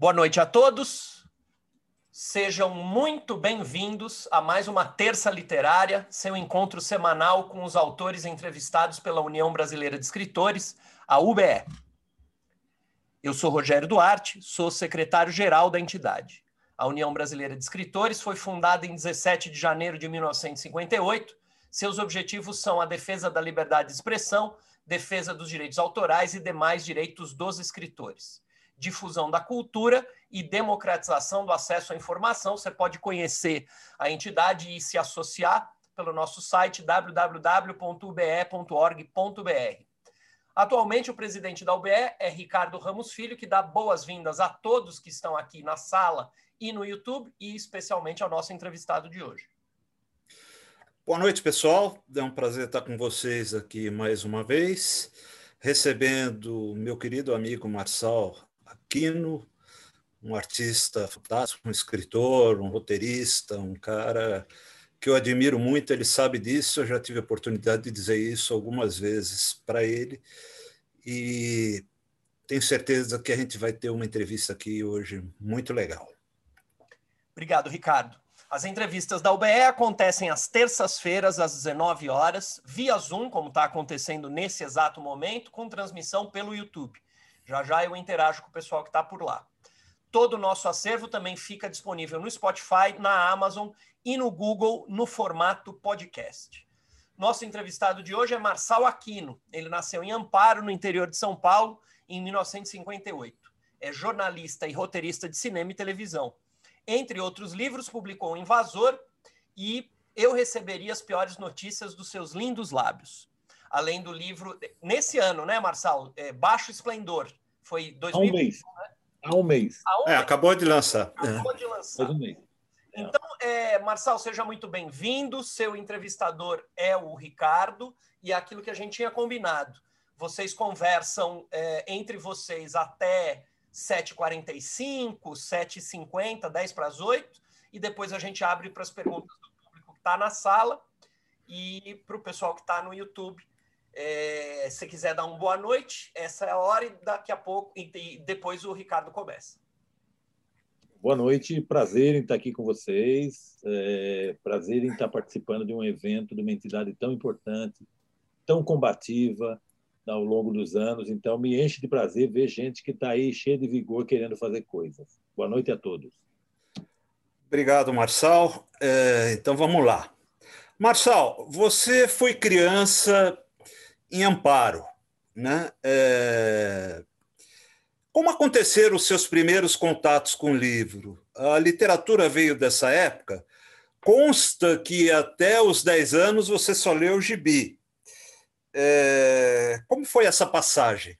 Boa noite a todos. Sejam muito bem-vindos a mais uma Terça Literária, seu encontro semanal com os autores entrevistados pela União Brasileira de Escritores, a UBE. Eu sou Rogério Duarte, sou secretário-geral da entidade. A União Brasileira de Escritores foi fundada em 17 de janeiro de 1958. Seus objetivos são a defesa da liberdade de expressão, defesa dos direitos autorais e demais direitos dos escritores difusão da cultura e democratização do acesso à informação. Você pode conhecer a entidade e se associar pelo nosso site www.ube.org.br. Atualmente, o presidente da UBE é Ricardo Ramos Filho, que dá boas-vindas a todos que estão aqui na sala e no YouTube, e especialmente ao nosso entrevistado de hoje. Boa noite, pessoal. É um prazer estar com vocês aqui mais uma vez, recebendo meu querido amigo Marçal Aquino, um artista fantástico, um escritor, um roteirista, um cara que eu admiro muito, ele sabe disso, eu já tive a oportunidade de dizer isso algumas vezes para ele, e tenho certeza que a gente vai ter uma entrevista aqui hoje muito legal. Obrigado, Ricardo. As entrevistas da UBE acontecem às terças-feiras, às 19 horas, via Zoom, como está acontecendo nesse exato momento, com transmissão pelo YouTube. Já já eu interajo com o pessoal que está por lá. Todo o nosso acervo também fica disponível no Spotify, na Amazon e no Google no formato podcast. Nosso entrevistado de hoje é Marçal Aquino. Ele nasceu em Amparo, no interior de São Paulo, em 1958. É jornalista e roteirista de cinema e televisão. Entre outros livros, publicou Invasor e Eu Receberia as Piores Notícias dos Seus Lindos Lábios. Além do livro, nesse ano, né, Marçal? É, Baixo Esplendor, foi 2000, Há um mês. Né? Há um mês. Há um é, mês. acabou de lançar. Acabou de lançar. Faz um mês. Então, é, Marçal, seja muito bem-vindo. Seu entrevistador é o Ricardo e é aquilo que a gente tinha combinado. Vocês conversam é, entre vocês até 7h45, 7h50, 10 para as 8 e depois a gente abre para as perguntas do público que está na sala e para o pessoal que está no YouTube é, se quiser dar uma boa noite, essa é a hora e daqui a pouco, e depois o Ricardo começa. Boa noite, prazer em estar aqui com vocês, é, prazer em estar participando de um evento de uma entidade tão importante, tão combativa ao longo dos anos. Então, me enche de prazer ver gente que está aí cheia de vigor querendo fazer coisas. Boa noite a todos. Obrigado, Marçal. É, então, vamos lá. Marçal, você foi criança em Amparo. Né? É... Como aconteceram os seus primeiros contatos com o livro? A literatura veio dessa época? Consta que até os 10 anos você só leu o gibi. É... Como foi essa passagem?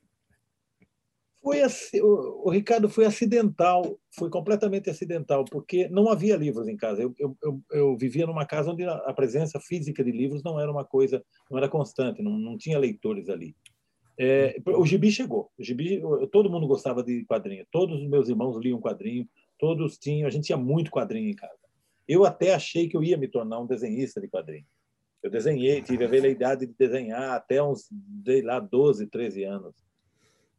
Foi o, Ricardo foi acidental, foi completamente acidental, porque não havia livros em casa. Eu, eu, eu, eu, vivia numa casa onde a presença física de livros não era uma coisa, não era constante, não, não tinha leitores ali. É, o gibi chegou. O gibi, todo mundo gostava de quadrinho. Todos os meus irmãos liam quadrinho, todos tinham. A gente tinha muito quadrinho em casa. Eu até achei que eu ia me tornar um desenhista de quadrinho. Eu desenhei, tive a veleidade de desenhar até uns, sei lá, 12, 13 anos.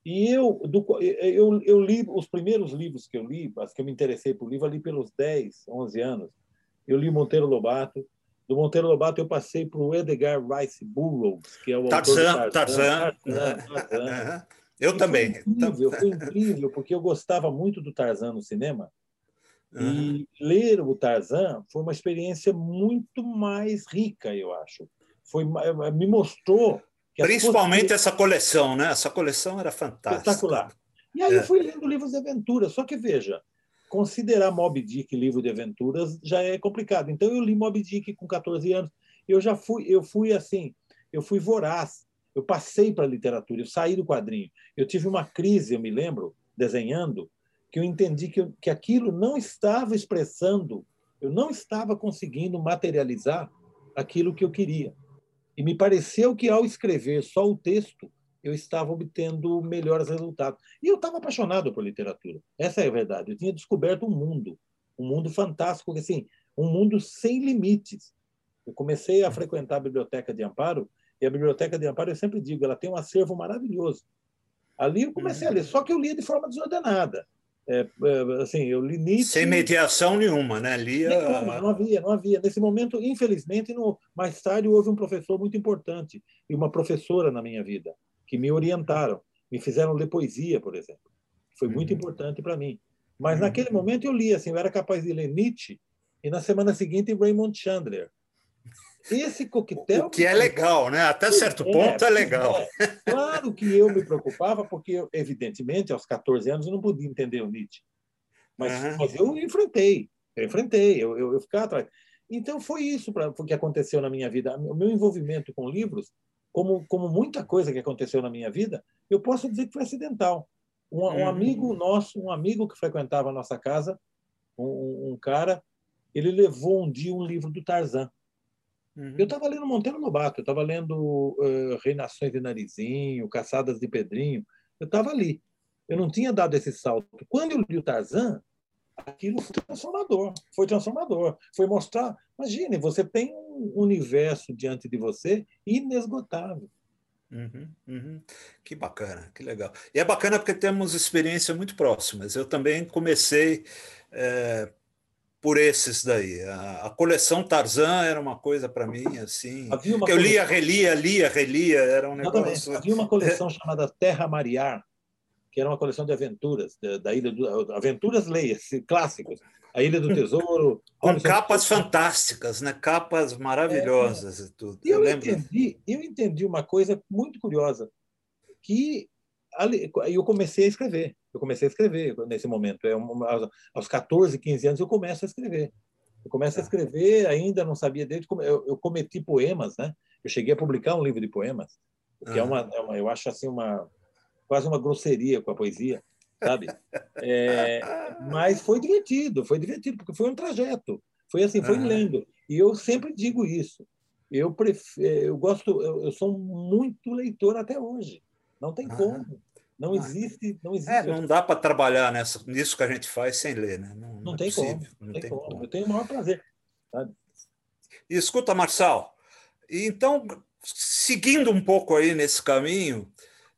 E eu, do, eu, eu li os primeiros livros que eu li, as que eu me interessei por livro, ali pelos 10, 11 anos. Eu li Monteiro Lobato. Do Monteiro Lobato eu passei para o Edgar Rice Burroughs, que é o Tarzan, autor Tarzan. Tarzan, Tarzan, Tarzan. Eu e também. Foi incrível, foi incrível, porque eu gostava muito do Tarzan no cinema. Uhum. E ler o Tarzan foi uma experiência muito mais rica, eu acho. Foi, me mostrou Principalmente essa coleção, né? Essa coleção era fantástica. Espetacular. E aí é. eu fui lendo livros de aventuras. Só que, veja, considerar Moby Dick livro de aventuras já é complicado. Então eu li Moby Dick com 14 anos. Eu já fui, eu fui assim, eu fui voraz. Eu passei para a literatura, eu saí do quadrinho. Eu tive uma crise, eu me lembro, desenhando, que eu entendi que, eu, que aquilo não estava expressando, eu não estava conseguindo materializar aquilo que eu queria. E me pareceu que, ao escrever só o texto, eu estava obtendo melhores resultados. E eu estava apaixonado por literatura. Essa é a verdade. Eu tinha descoberto um mundo, um mundo fantástico, assim, um mundo sem limites. Eu comecei a frequentar a biblioteca de Amparo, e a biblioteca de Amparo, eu sempre digo, ela tem um acervo maravilhoso. Ali eu comecei a ler, só que eu lia de forma desordenada. É, é, assim, eu li Nietzsche... Sem mediação nenhuma, né? Lia... Nenhuma, não havia, não havia. Nesse momento, infelizmente, no... mais tarde houve um professor muito importante e uma professora na minha vida que me orientaram, me fizeram ler poesia, por exemplo. Foi muito uhum. importante para mim. Mas uhum. naquele momento eu li, assim, eu era capaz de ler Nietzsche e na semana seguinte Raymond Chandler. Esse coquetel. O que é legal, né? Até certo é, ponto é, é legal. É. Claro que eu me preocupava, porque, evidentemente, aos 14 anos eu não podia entender o Nietzsche. Mas, uhum. mas eu enfrentei, eu enfrentei, eu, eu, eu ficava atrás. Então foi isso para o que aconteceu na minha vida. O meu envolvimento com livros, como, como muita coisa que aconteceu na minha vida, eu posso dizer que foi acidental. Um, um uhum. amigo nosso, um amigo que frequentava a nossa casa, um, um cara, ele levou um dia um livro do Tarzan. Uhum. Eu estava lendo Monteiro Lobato, eu estava lendo uh, Reinações de Narizinho, Caçadas de Pedrinho, eu estava ali. Eu não tinha dado esse salto. Quando eu li o Tarzan, aquilo foi transformador, foi transformador. Foi mostrar, imagine, você tem um universo diante de você inesgotável. Uhum, uhum. Que bacana, que legal. E é bacana porque temos experiências muito próximas. Eu também comecei é, por esses daí. A, a, coleção Tarzan era uma coisa para mim assim. que eu lia, relia, lia, relia, era um negócio. Havia uma coleção chamada Terra Mariar, que era uma coleção de aventuras da, da ilha do aventuras leias clássicos. A Ilha do Tesouro. Com capas fantásticas, né? Capas maravilhosas é, e tudo. E eu, eu entendi, eu entendi uma coisa muito curiosa, que eu comecei a escrever. Eu comecei a escrever nesse momento. É aos 14, 15 anos eu começo a escrever. Eu começo a tá. escrever, ainda não sabia desde como eu, eu cometi poemas, né? Eu cheguei a publicar um livro de poemas, que é, uma, é uma, eu acho assim uma quase uma grosseria com a poesia, sabe? É, mas foi divertido, foi divertido porque foi um trajeto. Foi assim, foi lendo. E eu sempre digo isso. Eu prefiro, eu gosto, eu, eu sou muito leitor até hoje. Não tem como. Não existe, não existe. É, não dá para trabalhar nessa, nisso que a gente faz sem ler, né? Não, não, não é tem possível, como. Não, tem, tem como. como. Eu tenho o maior prazer. Sabe? E escuta, Marçal, então, seguindo um pouco aí nesse caminho,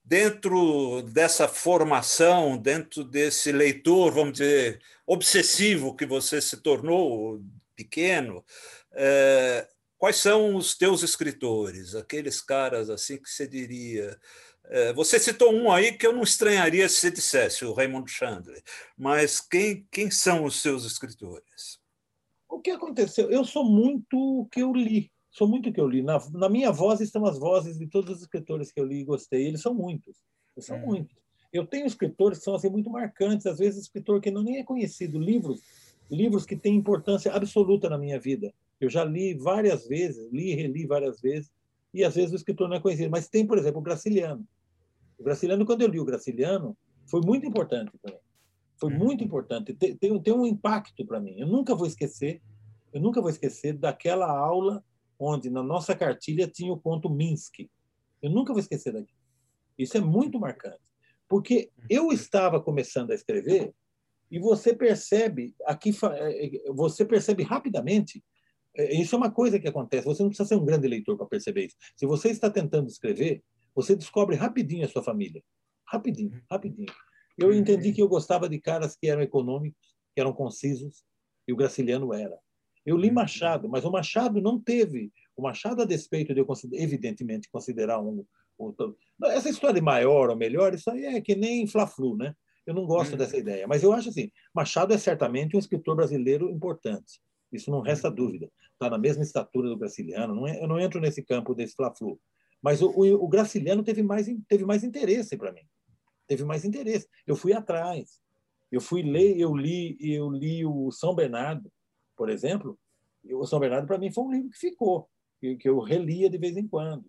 dentro dessa formação, dentro desse leitor, vamos dizer, obsessivo que você se tornou pequeno, é, quais são os teus escritores, aqueles caras assim que você diria é, você citou um aí que eu não estranharia se você dissesse, o Raymond Chandler, mas quem, quem são os seus escritores? O que aconteceu? Eu sou muito o que eu li, sou muito o que eu li. Na, na, minha voz estão as vozes de todos os escritores que eu li e gostei, eles são muitos, eles são hum. muitos. Eu tenho escritores que são assim, muito marcantes, às vezes escritor que não nem é conhecido, livros, livros que têm importância absoluta na minha vida. Eu já li várias vezes, li e reli várias vezes, e às vezes o escritor não é conhecido. Mas tem, por exemplo, o Graciliano. O Graciliano, quando eu li o Graciliano, foi muito importante para mim. Foi uhum. muito importante. Tem, tem, tem um impacto para mim. Eu nunca vou esquecer, eu nunca vou esquecer daquela aula onde na nossa cartilha tinha o conto Minsk. Eu nunca vou esquecer daquilo. Isso é muito marcante. Porque eu estava começando a escrever e você percebe aqui é, é, você percebe rapidamente é, isso é uma coisa que acontece. Você não precisa ser um grande leitor para perceber isso. Se você está tentando escrever, você descobre rapidinho a sua família. Rapidinho, rapidinho. Eu entendi que eu gostava de caras que eram econômicos, que eram concisos, e o Graciliano era. Eu li Machado, mas o Machado não teve. O Machado, a despeito de eu, evidentemente, considerar um. um essa história de maior ou melhor, isso aí é que nem Fla-Flu, né? Eu não gosto dessa ideia. Mas eu acho assim: Machado é certamente um escritor brasileiro importante. Isso não resta dúvida. Está na mesma estatura do Graciliano. Não é, eu não entro nesse campo desse Fla-Flu. Mas o, o, o, Graciliano teve mais, teve mais interesse para mim. Teve mais interesse. Eu fui atrás. Eu fui ler, eu li, eu li o São Bernardo, por exemplo. O São Bernardo, para mim, foi um livro que ficou, que, que eu relia de vez em quando.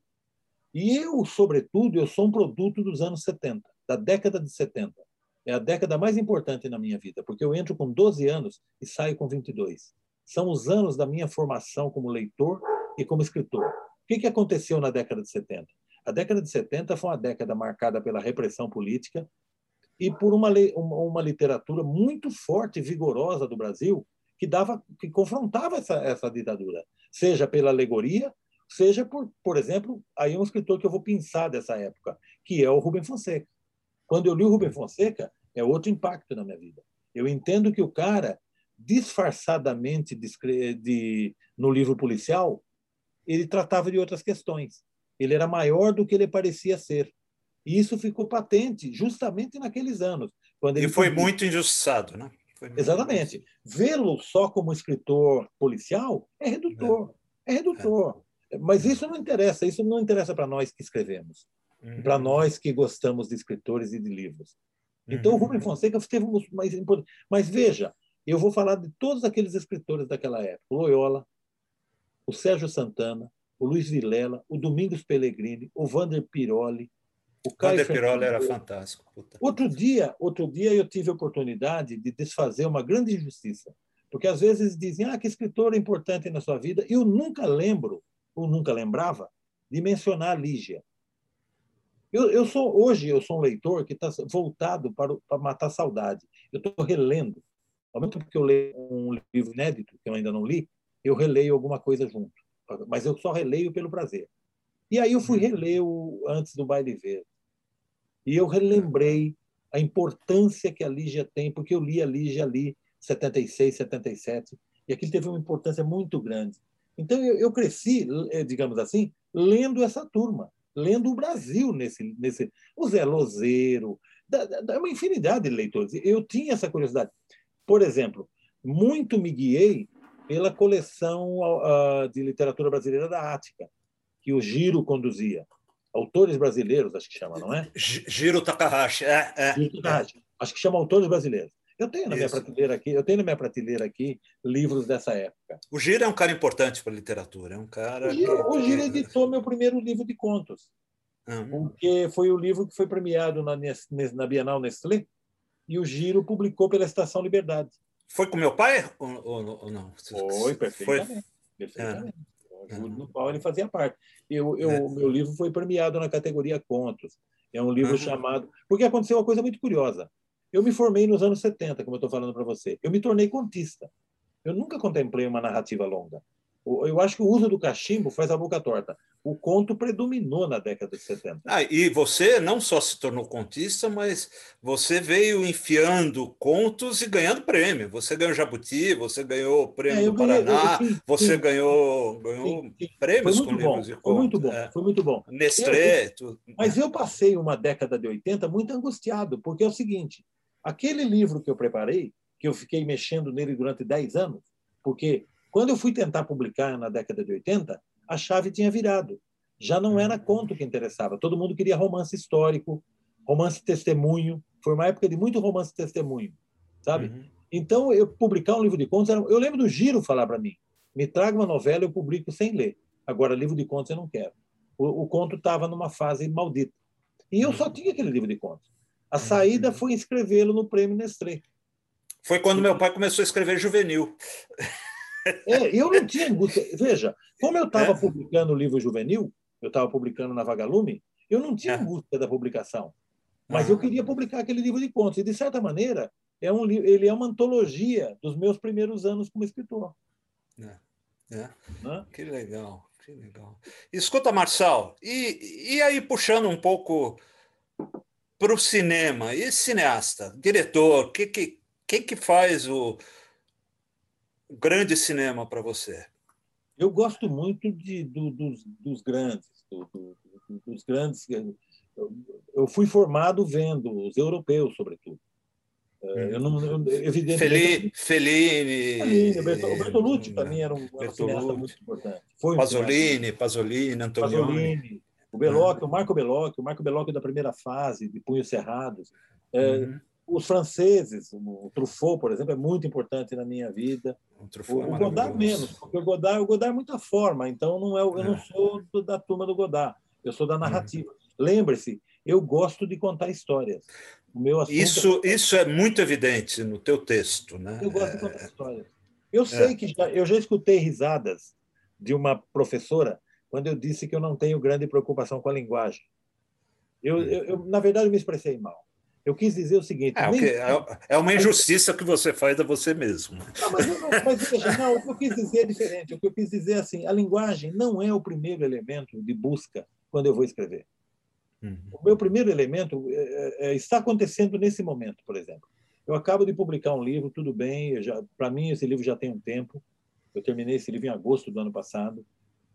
E eu, sobretudo, eu sou um produto dos anos 70, da década de 70. É a década mais importante na minha vida, porque eu entro com 12 anos e saio com 22 são os anos da minha formação como leitor e como escritor. O que, que aconteceu na década de 70? A década de 70 foi uma década marcada pela repressão política e por uma, uma literatura muito forte e vigorosa do Brasil que dava que confrontava essa, essa ditadura, seja pela alegoria, seja por, por exemplo, aí um escritor que eu vou pensar dessa época, que é o Rubem Fonseca. Quando eu li o Rubem Fonseca, é outro impacto na minha vida. Eu entendo que o cara, disfarçadamente de, de, no livro policial, ele tratava de outras questões. Ele era maior do que ele parecia ser. E isso ficou patente justamente naqueles anos. Quando ele e foi muito injustiçado, né? Muito Exatamente. Vê-lo só como escritor policial é redutor. É, é redutor. É. Mas isso não interessa. Isso não interessa para nós que escrevemos. Uhum. Para nós que gostamos de escritores e de livros. Então, uhum. o Rubem Fonseca teve mais importante. Mas veja, eu vou falar de todos aqueles escritores daquela época: Loyola, o Sérgio Santana, o Luiz Vilela, o Domingos Pellegrini, o Vander Piroli, o Caio Vander Piroli era fantástico. Puta. Outro dia, outro dia eu tive a oportunidade de desfazer uma grande injustiça, porque às vezes dizem ah que escritor é importante na sua vida. Eu nunca lembro ou nunca lembrava de mencionar a Lígia. Eu, eu sou hoje eu sou um leitor que está voltado para, para matar saudade. Eu estou relendo. Ao mesmo tempo que eu leio um livro inédito que eu ainda não li, eu releio alguma coisa junto. Mas eu só releio pelo prazer. E aí eu fui uhum. reler o Antes do Baile Verde. E eu relembrei a importância que a Lígia tem, porque eu li a Lígia ali 76, 77, e aquilo teve uma importância muito grande. Então eu, eu cresci, eh, digamos assim, lendo essa turma, lendo o Brasil nesse, nesse o Zé Lozeiro, da, da, uma infinidade de leitores. Eu tinha essa curiosidade. Por exemplo, muito me guiei pela coleção uh, de literatura brasileira da Ática, que o Giro conduzia. Autores brasileiros, acho que chama, não é? Giro Takahashi, é. é, Giro Takahashi. É. Acho que chama Autores Brasileiros. Eu tenho na minha Isso. prateleira aqui, eu tenho na minha prateleira aqui livros dessa época. O Giro é um cara importante para a literatura, é um cara. O Giro, o Giro editou meu primeiro livro de contos, uhum. porque foi o livro que foi premiado na, na Bienal Nestlé e o Giro publicou pela Estação Liberdade. Foi com meu pai ou, ou, ou não? Foi, perfeitamente. Foi... perfeitamente. É. No qual ele fazia parte. Eu, eu, é. Meu livro foi premiado na categoria Contos. É um livro uhum. chamado. Porque aconteceu uma coisa muito curiosa. Eu me formei nos anos 70, como eu estou falando para você. Eu me tornei contista. Eu nunca contemplei uma narrativa longa. Eu acho que o uso do cachimbo faz a boca torta. O conto predominou na década de 70. Ah, e você não só se tornou contista, mas você veio enfiando contos e ganhando prêmio. Você ganhou Jabuti, você ganhou o prêmio é, do Paraná, eu, eu, sim, você sim. ganhou, ganhou sim, prêmios com livros de contos. Foi muito bom, é. foi muito bom. Nestlé, tudo. Mas eu passei uma década de 80 muito angustiado, porque é o seguinte, aquele livro que eu preparei, que eu fiquei mexendo nele durante 10 anos, porque quando eu fui tentar publicar na década de 80, a chave tinha virado. Já não era conto que interessava. Todo mundo queria romance histórico, romance testemunho. Foi uma época de muito romance testemunho, sabe? Uhum. Então, eu publicar um livro de contos, eu lembro do Giro falar para mim: me traga uma novela, eu publico sem ler. Agora, livro de contos eu não quero. O, o conto estava numa fase maldita. E eu só uhum. tinha aquele livro de contos. A saída uhum. foi inscrevê-lo no Prêmio Nestlé. Foi quando meu pai começou a escrever juvenil. É, eu não tinha angústia. Veja, como eu estava é. publicando o livro juvenil, eu estava publicando na Vagalume, eu não tinha é. angústia da publicação. Mas eu queria publicar aquele livro de contos. E, de certa maneira, é um, ele é uma antologia dos meus primeiros anos como escritor. É. é. Que legal, que legal. Escuta, Marçal, e, e aí puxando um pouco para o cinema, e cineasta, diretor, que, que, quem que faz o, grande cinema para você? Eu gosto muito de, do, dos, dos, grandes, do, do, dos grandes. Eu fui formado vendo os europeus, sobretudo. É, eu não, eu, evidentemente. Fellini. Fellini o Bertolucci, para mim, era um, cineasta muito importante. Foi um Pasolini, Pasolini, Antonioni. Pasolini, o Bellocchio, o Marco Bellocchio, o Marco Bellocchio da primeira fase, de Punhos Cerrados. É, uhum os franceses, o Truffaut, por exemplo, é muito importante na minha vida. O, o, é o Godard menos, porque o Godard, o Godard é muita forma, então não é, eu é. não sou da turma do Godard, eu sou da narrativa. Uhum. Lembre-se, eu gosto de contar histórias. O meu isso, é... isso é muito evidente no teu texto, né? Eu gosto de contar é... histórias. Eu sei é. que já, eu já escutei risadas de uma professora quando eu disse que eu não tenho grande preocupação com a linguagem. Eu, uhum. eu, eu na verdade, eu me expressei mal. Eu quis dizer o seguinte. É, nem... é, é uma injustiça que você faz a você mesmo. Não, mas, mas veja, não, o que eu quis dizer é diferente. O que eu quis dizer é assim: a linguagem não é o primeiro elemento de busca quando eu vou escrever. Uhum. O meu primeiro elemento é, é, é está acontecendo nesse momento, por exemplo. Eu acabo de publicar um livro, tudo bem, para mim esse livro já tem um tempo. Eu terminei esse livro em agosto do ano passado.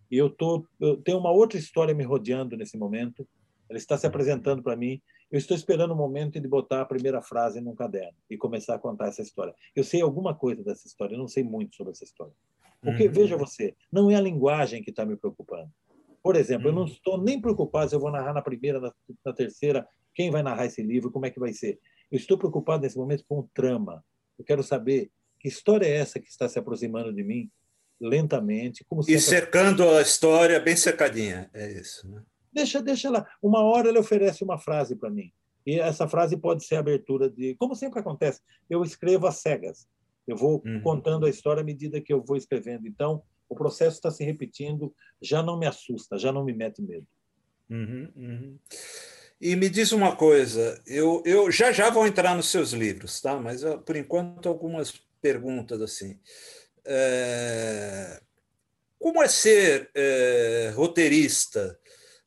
E eu, tô, eu tenho uma outra história me rodeando nesse momento. Ela está se apresentando para mim. Eu estou esperando o momento de botar a primeira frase num caderno e começar a contar essa história. Eu sei alguma coisa dessa história, eu não sei muito sobre essa história. Porque, uhum. veja você, não é a linguagem que está me preocupando. Por exemplo, uhum. eu não uhum. estou nem preocupado se eu vou narrar na primeira, na, na terceira, quem vai narrar esse livro, como é que vai ser. Eu estou preocupado nesse momento com o trama. Eu quero saber que história é essa que está se aproximando de mim lentamente. Como e cercando a história bem secadinha, é isso. Né? Deixa, deixa lá. Uma hora ele oferece uma frase para mim. E essa frase pode ser abertura de. Como sempre acontece, eu escrevo às cegas. Eu vou uhum. contando a história à medida que eu vou escrevendo. Então, o processo está se repetindo, já não me assusta, já não me mete medo. Uhum, uhum. E me diz uma coisa, eu, eu já já vou entrar nos seus livros, tá? Mas por enquanto algumas perguntas assim. É... Como é ser é, roteirista,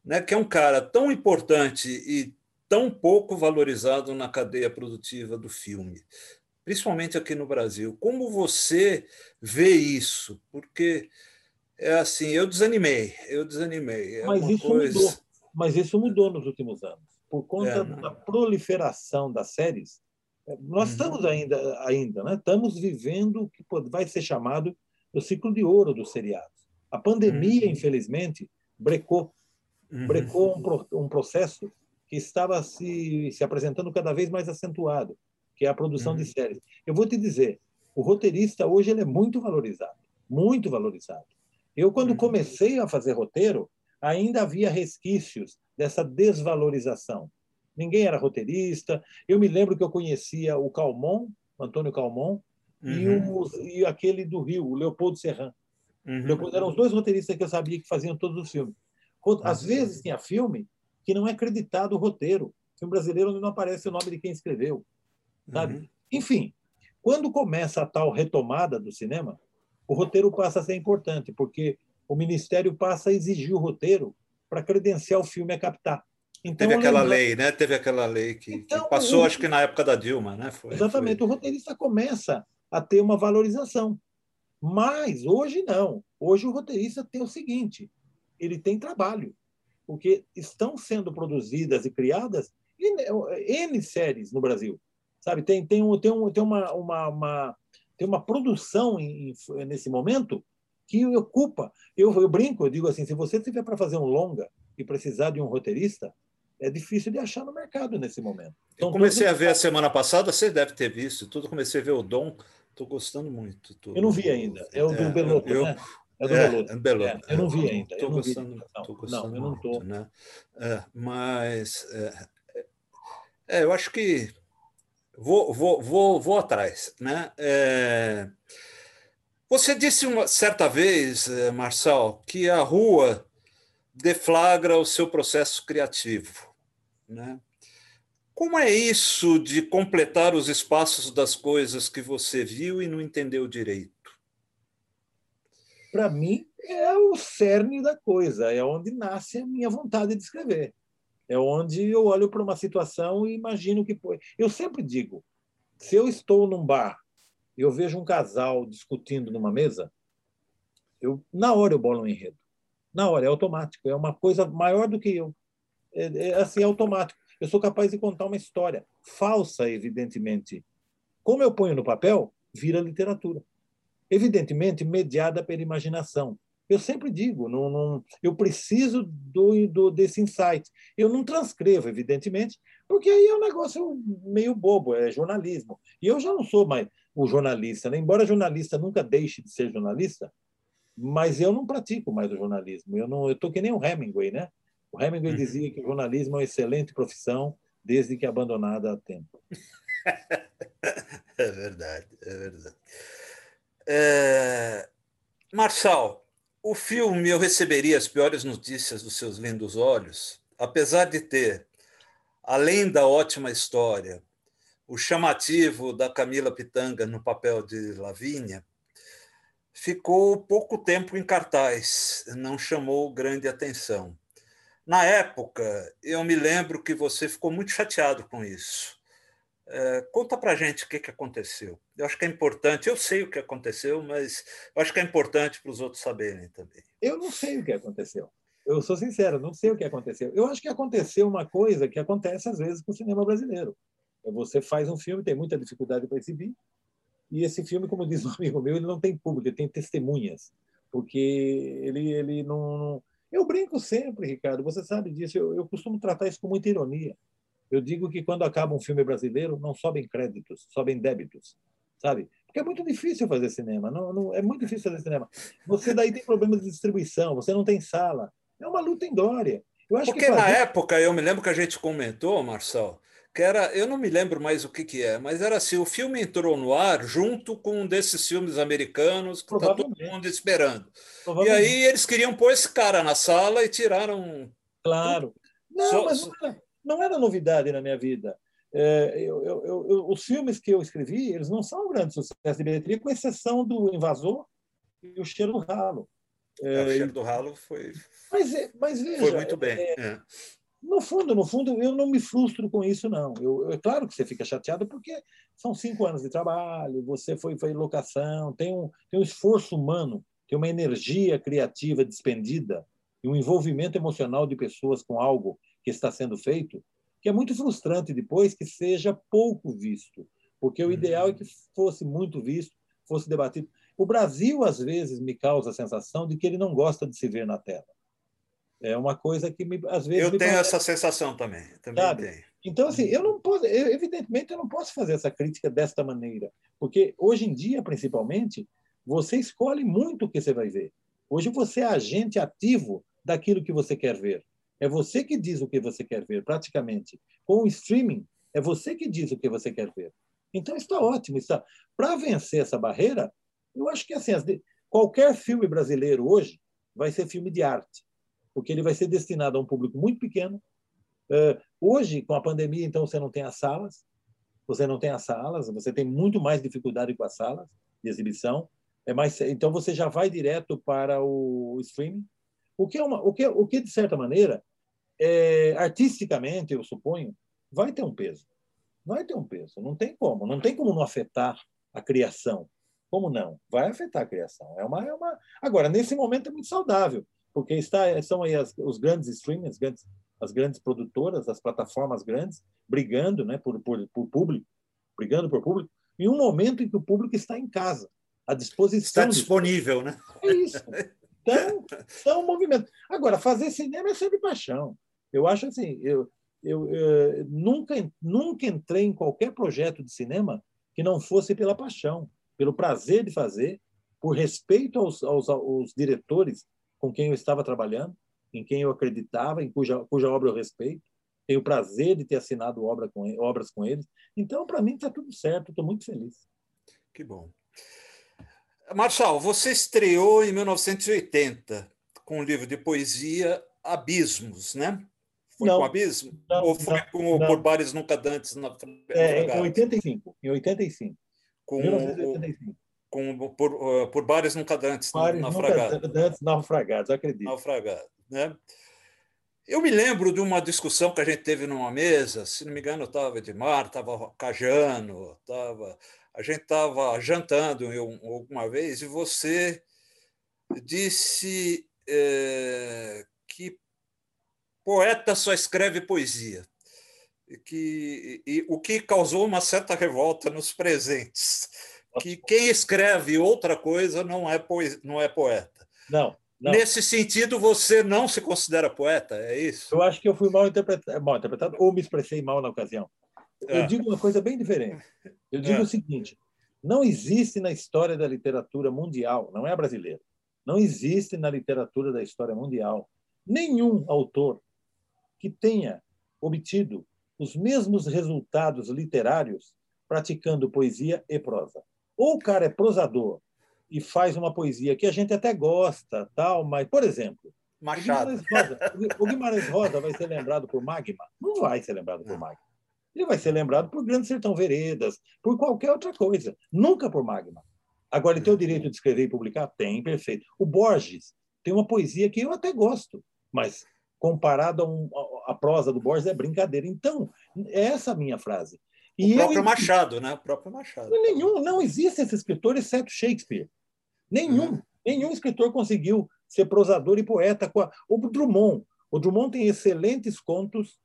né? Que é um cara tão importante e tão pouco valorizado na cadeia produtiva do filme, principalmente aqui no Brasil. Como você vê isso? Porque é assim, eu desanimei, eu desanimei. É Mas isso coisa... mudou mas isso mudou nos últimos anos. Por conta é, né? da proliferação das séries, é, nós uhum. estamos ainda, ainda né? estamos vivendo o que vai ser chamado o ciclo de ouro dos seriados. A pandemia, uhum. infelizmente, brecou. Brecou um, um, processo que estava se, se apresentando cada vez mais acentuado, que é a produção de uhum. séries. Eu vou te dizer, o roteirista hoje ele é muito valorizado, muito valorizado. Eu, quando uhum. comecei a fazer roteiro, ainda havia resquícios dessa desvalorização. Ninguém era roteirista. Eu me lembro que eu conhecia o Calmon, Antônio Calmon, uhum. e, o, e aquele do Rio, o Leopoldo Serran. Uhum. Leopoldo, eram os dois roteiristas que eu sabia que faziam todos os filmes. Às vezes tinha filme que não é acreditado o roteiro. Filme brasileiro onde não aparece o nome de quem escreveu. Sabe? Uhum. Enfim, quando começa a tal retomada do cinema, o roteiro passa a ser importante, porque o Ministério passa a exigir o roteiro para credenciar o filme a captar. Então, Teve aquela lei, né? Teve aquela lei que, então, que passou, o... acho que na época da Dilma, né? Foi, exatamente. Foi... O roteirista começa a ter uma valorização. Mas hoje não. Hoje o roteirista tem o seguinte: ele tem trabalho, porque estão sendo produzidas e criadas N séries no Brasil. Sabe, tem, tem, um, tem, um, tem uma, uma, uma tem uma produção em, nesse momento que ocupa. Eu, eu brinco, eu digo assim: se você tiver para fazer um longa e precisar de um roteirista, é difícil de achar no mercado nesse momento. Então, eu comecei a ver a semana passada, você deve ter visto tudo. Comecei a ver o Dom, estou gostando muito. Tô... Eu não vi ainda. É o do é, Beloto, eu, né? É do é. É. É, eu não vi ainda. Estou gostando, vi. Não, gostando não, eu não estou. Né? É, mas é, é, eu acho que vou, vou, vou, vou atrás. Né? É, você disse uma certa vez, Marçal, que a rua deflagra o seu processo criativo. Né? Como é isso de completar os espaços das coisas que você viu e não entendeu direito? Para mim, é o cerne da coisa, é onde nasce a minha vontade de escrever. É onde eu olho para uma situação e imagino que. Eu sempre digo: se eu estou num bar eu vejo um casal discutindo numa mesa, eu na hora eu bolo um enredo. Na hora, é automático. É uma coisa maior do que eu. É, é assim, é automático. Eu sou capaz de contar uma história falsa, evidentemente. Como eu ponho no papel, vira literatura. Evidentemente, mediada pela imaginação. Eu sempre digo, não, não, eu preciso do, do, desse insight. Eu não transcrevo, evidentemente, porque aí é um negócio meio bobo, é jornalismo. E eu já não sou mais o jornalista, né? embora jornalista nunca deixe de ser jornalista, mas eu não pratico mais o jornalismo. Eu não, eu tô que nem o Hemingway, né? O Hemingway uhum. dizia que o jornalismo é uma excelente profissão desde que abandonada há tempo. é verdade, é verdade. É... Marçal, o filme Eu Receberia as Piores Notícias dos Seus Lindos Olhos, apesar de ter, além da ótima história, o chamativo da Camila Pitanga no papel de Lavínia, ficou pouco tempo em cartaz, não chamou grande atenção. Na época, eu me lembro que você ficou muito chateado com isso. É, conta para gente o que, que aconteceu. Eu acho que é importante, eu sei o que aconteceu, mas eu acho que é importante para os outros saberem também. Eu não sei o que aconteceu. Eu sou sincero, não sei o que aconteceu. Eu acho que aconteceu uma coisa que acontece às vezes com o cinema brasileiro. Você faz um filme, tem muita dificuldade para exibir, e esse filme, como diz um amigo meu, ele não tem público, ele tem testemunhas, porque ele, ele não, não... Eu brinco sempre, Ricardo, você sabe disso, eu, eu costumo tratar isso com muita ironia. Eu digo que quando acaba um filme brasileiro, não sobem créditos, sobem débitos, sabe? Porque é muito difícil fazer cinema, não, não, é muito difícil fazer cinema. Você daí tem problemas de distribuição, você não tem sala. É uma luta inglória. Eu acho Porque que fazer... na época, eu me lembro que a gente comentou, Marcel, que era, eu não me lembro mais o que, que é, mas era assim, o filme entrou no ar junto com um desses filmes americanos que está todo mundo esperando. E aí eles queriam pôr esse cara na sala e tiraram... Claro. Não, Só... mas não era, novidade na minha vida. É, eu, eu, eu, os filmes que eu escrevi, eles não são grandes sucessos de bilheteria, com exceção do Invasor e o Cheiro do Ralo. É, o Cheiro do Ralo foi... Mas, é, mas veja... Foi muito bem. É, é. No fundo, no fundo, eu não me frustro com isso, não. Eu, é claro que você fica chateado porque são cinco anos de trabalho, você foi, foi locação, tem um, tem um esforço humano, tem uma energia criativa despendida e um envolvimento emocional de pessoas com algo que está sendo feito, que é muito frustrante depois que seja pouco visto, porque o ideal é que fosse muito visto, fosse debatido. O Brasil, às vezes, me causa a sensação de que ele não gosta de se ver na tela. É uma coisa que me, às vezes. Eu tenho parece... essa sensação também. também sabe? Tenho. Então, assim, eu não posso, eu, evidentemente, eu não posso fazer essa crítica desta maneira, porque hoje em dia, principalmente, você escolhe muito o que você vai ver. Hoje você é agente ativo daquilo que você quer ver. É você que diz o que você quer ver, praticamente. Com o streaming, é você que diz o que você quer ver. Então está ótimo. Está... Para vencer essa barreira, eu acho que assim, qualquer filme brasileiro hoje vai ser filme de arte porque ele vai ser destinado a um público muito pequeno. Uh, hoje, com a pandemia, então, você não tem as salas, você não tem as salas, você tem muito mais dificuldade com as salas de exibição. É mais, então, você já vai direto para o streaming, o que, é uma, o que, o que de certa maneira, é, artisticamente, eu suponho, vai ter um peso. Vai ter um peso, não tem como, não tem como não afetar a criação. Como não? Vai afetar a criação. É uma, é uma... Agora, nesse momento é muito saudável porque está, são aí as, os grandes streamers, as grandes, as grandes produtoras, as plataformas grandes, brigando né, por, por, por público, brigando por público, em um momento em que o público está em casa, à disposição. Está disponível, né? É isso. Então, é um movimento. Agora, fazer cinema é sempre paixão. Eu acho assim, eu, eu, eu, nunca, nunca entrei em qualquer projeto de cinema que não fosse pela paixão, pelo prazer de fazer, por respeito aos, aos, aos diretores com quem eu estava trabalhando, em quem eu acreditava, em cuja, cuja obra eu respeito. Tenho o prazer de ter assinado obra com, obras com eles. Então, para mim, está tudo certo, estou muito feliz. Que bom. Marshall, você estreou em 1980 com o um livro de poesia Abismos, né? Foi não, com Abismo? Não, Ou foi não, com não. Por Bares Nunca Dantes? Na, é, em 85. Em 85. Com 1985 com, por, uh, por bares nunca antes bares naufragados. Nunca antes naufragados, acredito. Naufragados, né? Eu me lembro de uma discussão que a gente teve numa mesa, se não me engano, estava Edmar, estava Cajano, tava, a gente estava jantando alguma vez e você disse é, poeta só escreve poesia. E, que, e, o que causou uma certa revolta nos presentes que quem escreve outra coisa não é, poe não é poeta. Não, não. Nesse sentido, você não se considera poeta, é isso? Eu acho que eu fui mal interpretado, mal interpretado ou me expressei mal na ocasião. Eu é. digo uma coisa bem diferente. Eu digo é. o seguinte: não existe na história da literatura mundial, não é brasileira, não existe na literatura da história mundial nenhum autor que tenha obtido os mesmos resultados literários praticando poesia e prosa. Ou o cara é prosador e faz uma poesia que a gente até gosta, tal, mas, por exemplo, Machado. O Guimarães, Rosa, o Guimarães Rosa vai ser lembrado por Magma? Não vai ser lembrado por Magma. Ele vai ser lembrado por Grande Sertão Veredas, por qualquer outra coisa, nunca por Magma. Agora, ele tem o direito de escrever e publicar? Tem, perfeito. O Borges tem uma poesia que eu até gosto, mas comparado a, um, a prosa do Borges é brincadeira. Então, é essa a minha frase. E o próprio eu, Machado, né? O próprio Machado. Nenhum, não existe esse escritor exceto Shakespeare. Nenhum, uhum. nenhum escritor conseguiu ser prosador e poeta. Com a... O Drummond, o Drummond tem excelentes contos,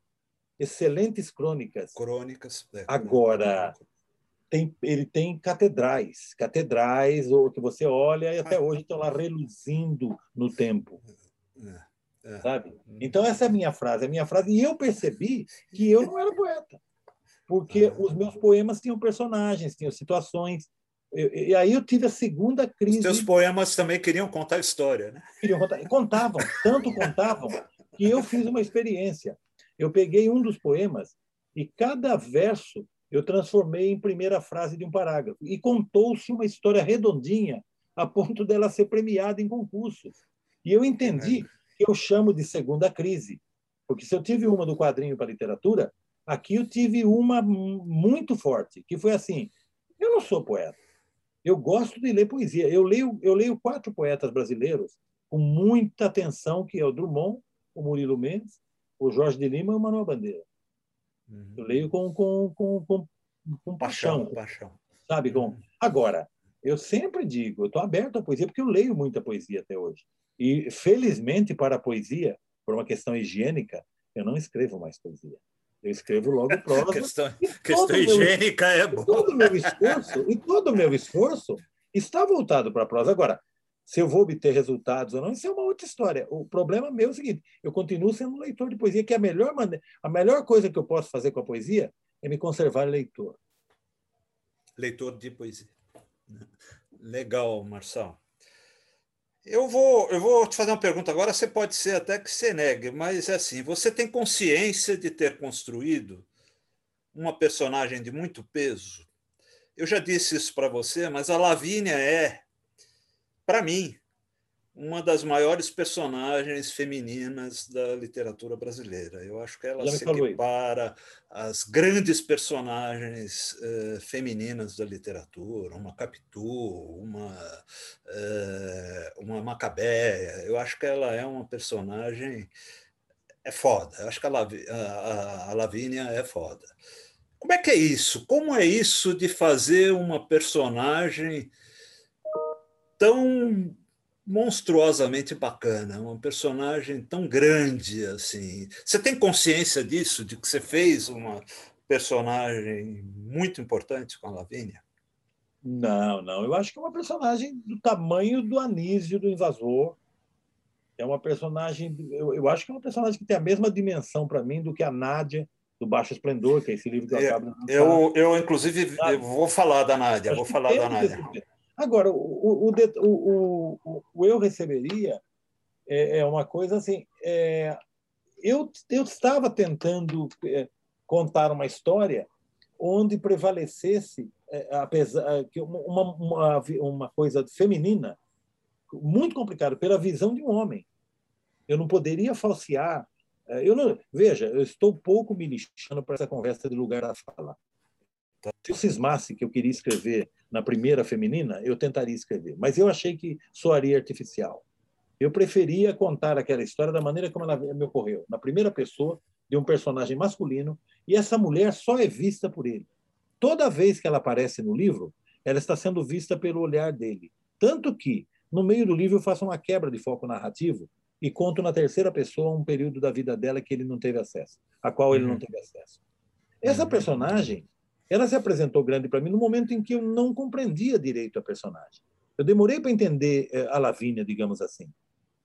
excelentes crônicas. Crônicas. É, Agora, tem, ele tem catedrais, catedrais ou que você olha e até ah. hoje estão lá reluzindo no tempo. É, é. Sabe? Então, essa é a minha frase, a minha frase. E eu percebi que eu não era poeta, porque ah. os meus poemas tinham personagens, tinham situações, e, aí eu tive a segunda crise. Os teus poemas também queriam contar história, né? Queriam contar, contavam, tanto contavam que eu fiz uma experiência. Eu peguei um dos poemas e cada verso eu transformei em primeira frase de um parágrafo e contou-se uma história redondinha a ponto dela ser premiada em concurso. E eu entendi que eu chamo de segunda crise, porque se eu tive uma do quadrinho para literatura, aqui eu tive uma muito forte, que foi assim: eu não sou poeta eu gosto de ler poesia. Eu leio, eu leio quatro poetas brasileiros com muita atenção, que é o Drummond, o Murilo Mendes, o Jorge de Lima e o Manuel Bandeira. Uhum. Eu leio com, com, com, com, com paixão, paixão, paixão. Sabe? Com... Uhum. Agora, eu sempre digo, eu estou aberto à poesia, porque eu leio muita poesia até hoje. E, felizmente, para a poesia, por uma questão higiênica, eu não escrevo mais poesia. Eu escrevo logo prosa. questão questão higiênica meu, é bom. Todo meu esforço, e todo o meu esforço está voltado para a prosa. Agora, se eu vou obter resultados ou não, isso é uma outra história. O problema meu é o seguinte: eu continuo sendo um leitor de poesia, que é a melhor maneira, a melhor coisa que eu posso fazer com a poesia é me conservar leitor. Leitor de poesia. Legal, Marçal. Eu vou, eu vou te fazer uma pergunta agora, você pode ser até que você negue, mas é assim, você tem consciência de ter construído uma personagem de muito peso? Eu já disse isso para você, mas a Lavínia é, para mim, uma das maiores personagens femininas da literatura brasileira. Eu acho que ela se equipara às grandes personagens uh, femininas da literatura, uma Capitu, uma, uh, uma Macabéia. Eu acho que ela é uma personagem é foda. Eu acho que a, Lav a, a Lavínia é foda. Como é que é isso? Como é isso de fazer uma personagem tão monstruosamente bacana, uma personagem tão grande assim. Você tem consciência disso, de que você fez uma personagem muito importante com a Lavínia? Não, não. Eu acho que é uma personagem do tamanho do Anísio do Invasor. É uma personagem. Eu, eu acho que é uma personagem que tem a mesma dimensão para mim do que a Nádia do Baixo Esplendor, que é esse livro que eu é, acabo de eu, eu, inclusive, eu vou falar da Nádia, vou falar da Nádia. Agora, o, o, o, o eu receberia é, é, uma coisa assim. É, eu, eu estava tentando é, contar uma história onde prevalecesse, é, apesar que uma, uma, uma coisa feminina muito complicado pela visão de um homem. Eu não poderia falsear. É, eu não, veja, eu estou pouco me lixando para essa conversa de lugar da fala. Se eu cismasse que eu queria escrever na primeira feminina, eu tentaria escrever. Mas eu achei que soaria artificial. Eu preferia contar aquela história da maneira como ela me ocorreu, na primeira pessoa, de um personagem masculino, e essa mulher só é vista por ele. Toda vez que ela aparece no livro, ela está sendo vista pelo olhar dele. Tanto que, no meio do livro, eu faço uma quebra de foco narrativo e conto na terceira pessoa um período da vida dela que ele não teve acesso, a qual ele não uhum. teve acesso. Essa uhum. personagem ela se apresentou grande para mim no momento em que eu não compreendia direito a personagem. Eu demorei para entender eh, a Lavínia, digamos assim.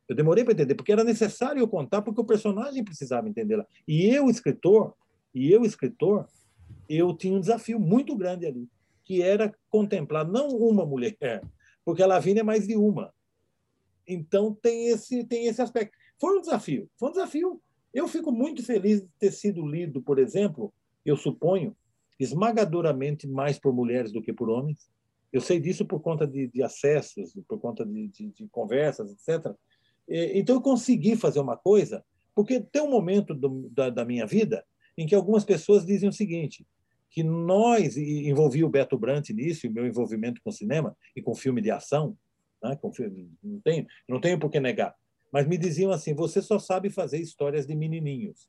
Eu demorei para entender, porque era necessário eu contar, porque o personagem precisava entendê-la. E eu, escritor, e eu, escritor, eu tinha um desafio muito grande ali, que era contemplar não uma mulher, porque a Lavínia é mais de uma. Então tem esse, tem esse aspecto. Foi um desafio, foi um desafio. Eu fico muito feliz de ter sido lido, por exemplo, eu suponho, esmagadoramente mais por mulheres do que por homens. Eu sei disso por conta de, de acessos, por conta de, de, de conversas, etc. Então, eu consegui fazer uma coisa, porque tem um momento do, da, da, minha vida em que algumas pessoas dizem o seguinte, que nós, e envolvi o Beto Brandt nisso, o meu envolvimento com cinema e com filme de ação, né? com filme, não, tenho, não tenho por que negar, mas me diziam assim, você só sabe fazer histórias de menininhos.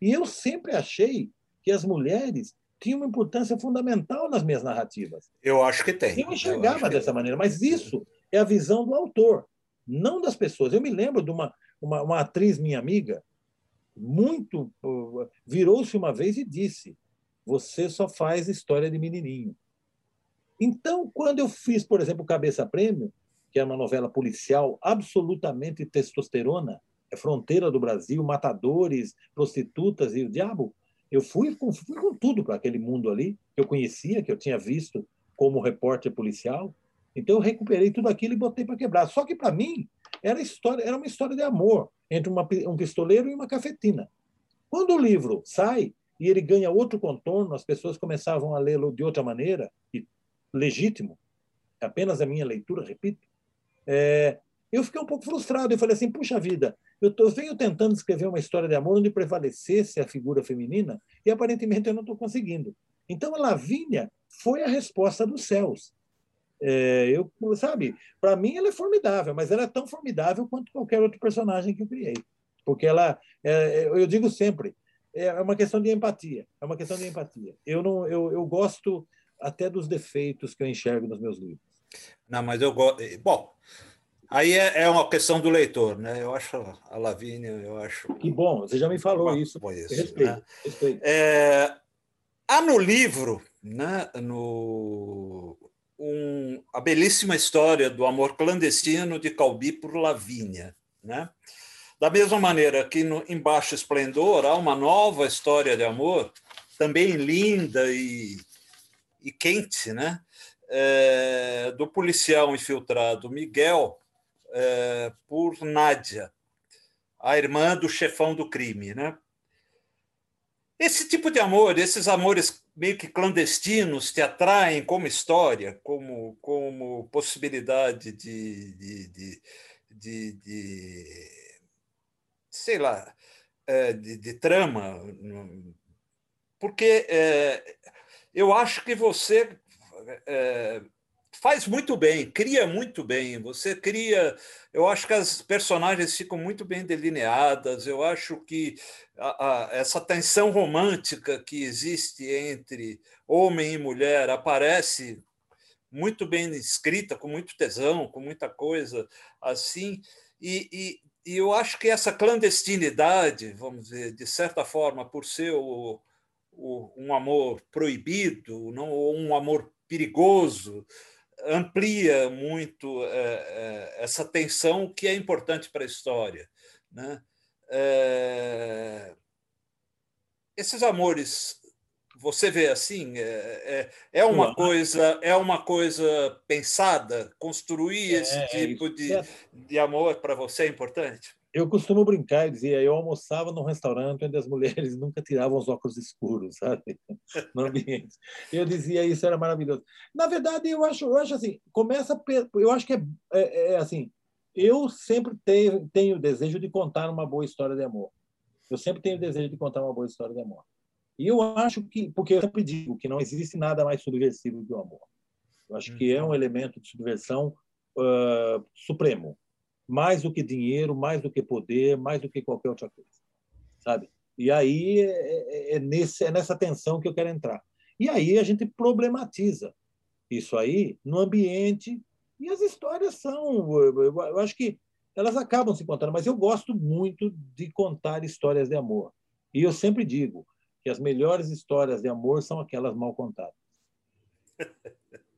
E eu sempre achei que as mulheres tinha uma importância fundamental nas minhas narrativas. Eu acho que tem. Eu enxergava eu dessa maneira, mas isso é a visão do autor, não das pessoas. Eu me lembro de uma, uma, uma atriz, minha amiga, muito. virou-se uma vez e disse: Você só faz história de menininho. Então, quando eu fiz, por exemplo, Cabeça Prêmio, que é uma novela policial absolutamente testosterona, é fronteira do Brasil, matadores, prostitutas e o diabo, eu fui com, fui com tudo para aquele mundo ali, que eu conhecia, que eu tinha visto como repórter policial. Então eu recuperei tudo aquilo e botei para quebrar. Só que para mim era história, era uma história de amor entre uma, um pistoleiro e uma cafetina. Quando o livro sai e ele ganha outro contorno, as pessoas começavam a lê-lo de outra maneira e legítimo. Apenas a minha leitura, repito. É, eu fiquei um pouco frustrado. Eu falei assim: puxa vida, eu, tô, eu venho tentando escrever uma história de amor onde prevalecesse a figura feminina e aparentemente eu não estou conseguindo. Então a Lavínia foi a resposta dos céus. É, eu, sabe, para mim ela é formidável, mas ela é tão formidável quanto qualquer outro personagem que eu criei, porque ela, é, eu digo sempre, é uma questão de empatia, é uma questão de empatia. Eu não, eu, eu gosto até dos defeitos que eu enxergo nos meus livros. Não, mas eu gosto. Bom, Aí é, é, uma questão do leitor, né? Eu acho a Lavínia, eu acho. Que bom, você já me falou isso. isso respeito, né? respeito. É, há no livro, né, no, um, a belíssima história do amor clandestino de Calbi por Lavínia. Né? Da mesma maneira que no, em Baixo Esplendor há uma nova história de amor, também linda e, e quente, né? É, do policial infiltrado Miguel é, por Nádia, a irmã do chefão do crime. Né? Esse tipo de amor, esses amores meio que clandestinos, te atraem como história, como, como possibilidade de, de, de, de, de sei lá, é, de, de, trama, porque é, eu acho que você é, faz muito bem, cria muito bem. Você cria. Eu acho que as personagens ficam muito bem delineadas. Eu acho que a, a, essa tensão romântica que existe entre homem e mulher aparece muito bem escrita, com muito tesão, com muita coisa assim. E, e, e eu acho que essa clandestinidade, vamos dizer, de certa forma, por ser o, o, um amor proibido, não um amor perigoso, amplia muito é, é, essa tensão que é importante para a história. Né? É, esses amores, você vê assim, é, é, é uma coisa é uma coisa pensada, construir esse tipo de, de amor para você é importante? Eu costumo brincar e dizer, eu almoçava num restaurante onde as mulheres nunca tiravam os óculos escuros, sabe? No ambiente. Eu dizia isso era maravilhoso. Na verdade, eu acho, eu acho assim, começa, eu acho que é, é, é assim, eu sempre tenho, tenho o desejo de contar uma boa história de amor. Eu sempre tenho o desejo de contar uma boa história de amor. E eu acho que, porque eu sempre digo que não existe nada mais subversivo que o amor. Eu acho que é um uhum. elemento de subversão uh, supremo mais do que dinheiro, mais do que poder, mais do que qualquer outra coisa, sabe? E aí é, é, é, nesse, é nessa tensão que eu quero entrar. E aí a gente problematiza isso aí no ambiente e as histórias são, eu, eu acho que elas acabam se contando, mas eu gosto muito de contar histórias de amor. E eu sempre digo que as melhores histórias de amor são aquelas mal contadas.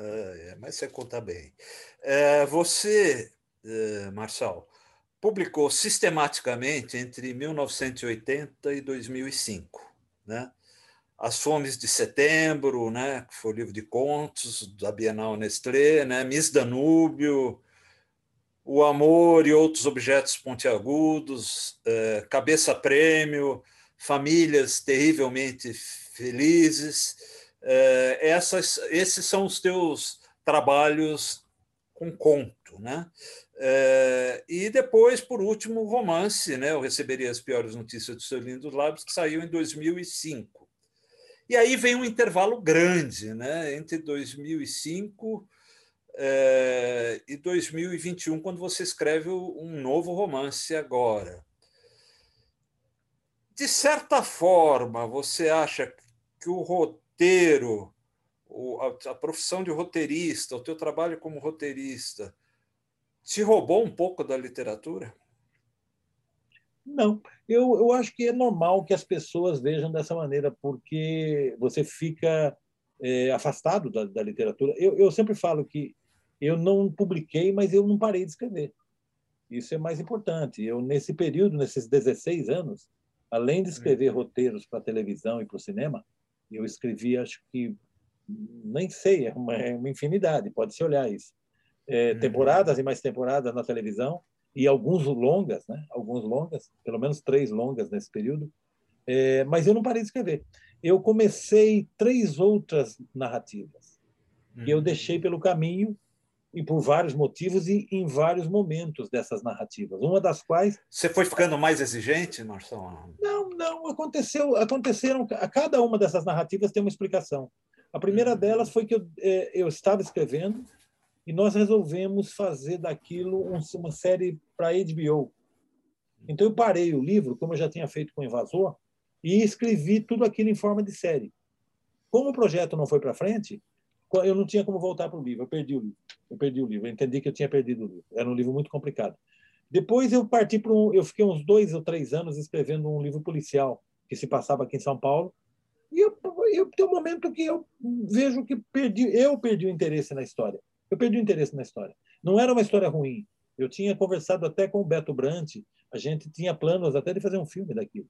É, mas você conta bem. É, você, é, Marçal, publicou sistematicamente entre 1980 e 2005, né? As Fomes de Setembro, né, que foi o livro de contos da Bienal Nestlé, né, Miss Danúbio, O Amor e Outros Objetos Pontiagudos, é, Cabeça Prêmio, Famílias Terrivelmente Felizes, é, essas, esses são os teus trabalhos com conto, né? É, e depois, por último, o romance, né? Eu receberia as piores notícias dos seus lindos lábios, que saiu em 2005. E aí vem um intervalo grande, né? Entre 2005 é, e 2021, quando você escreve um novo romance agora. de certa forma, você acha que o roteiro, a profissão de roteirista, o teu trabalho como roteirista, te roubou um pouco da literatura? Não, eu, eu acho que é normal que as pessoas vejam dessa maneira, porque você fica é, afastado da, da literatura. Eu, eu sempre falo que eu não publiquei, mas eu não parei de escrever. Isso é mais importante. Eu, nesse período, nesses 16 anos, além de escrever uhum. roteiros para televisão e para o cinema, eu escrevi, acho que, nem sei, é uma, é uma infinidade, pode-se olhar isso. É, uhum. Temporadas e mais temporadas na televisão, e alguns longas, né? alguns longas, pelo menos três longas nesse período, é, mas eu não parei de escrever. Eu comecei três outras narrativas que eu uhum. deixei pelo caminho e por vários motivos e em vários momentos dessas narrativas. Uma das quais você foi ficando mais exigente, Marcelo? Não, não aconteceu. Aconteceram. A cada uma dessas narrativas tem uma explicação. A primeira uhum. delas foi que eu, é, eu estava escrevendo e nós resolvemos fazer daquilo uma série para HBO. Então eu parei o livro, como eu já tinha feito com o Invasor, e escrevi tudo aquilo em forma de série. Como o projeto não foi para frente, eu não tinha como voltar para o livro. Eu perdi o livro. Eu perdi o livro. Eu entendi que eu tinha perdido o livro. Era um livro muito complicado. Depois eu parti para um. Eu fiquei uns dois ou três anos escrevendo um livro policial que se passava aqui em São Paulo. E eu, eu tem um momento que eu vejo que perdi. Eu perdi o interesse na história. Eu perdi o interesse na história. Não era uma história ruim. Eu tinha conversado até com o Beto Brant. A gente tinha planos até de fazer um filme daquilo.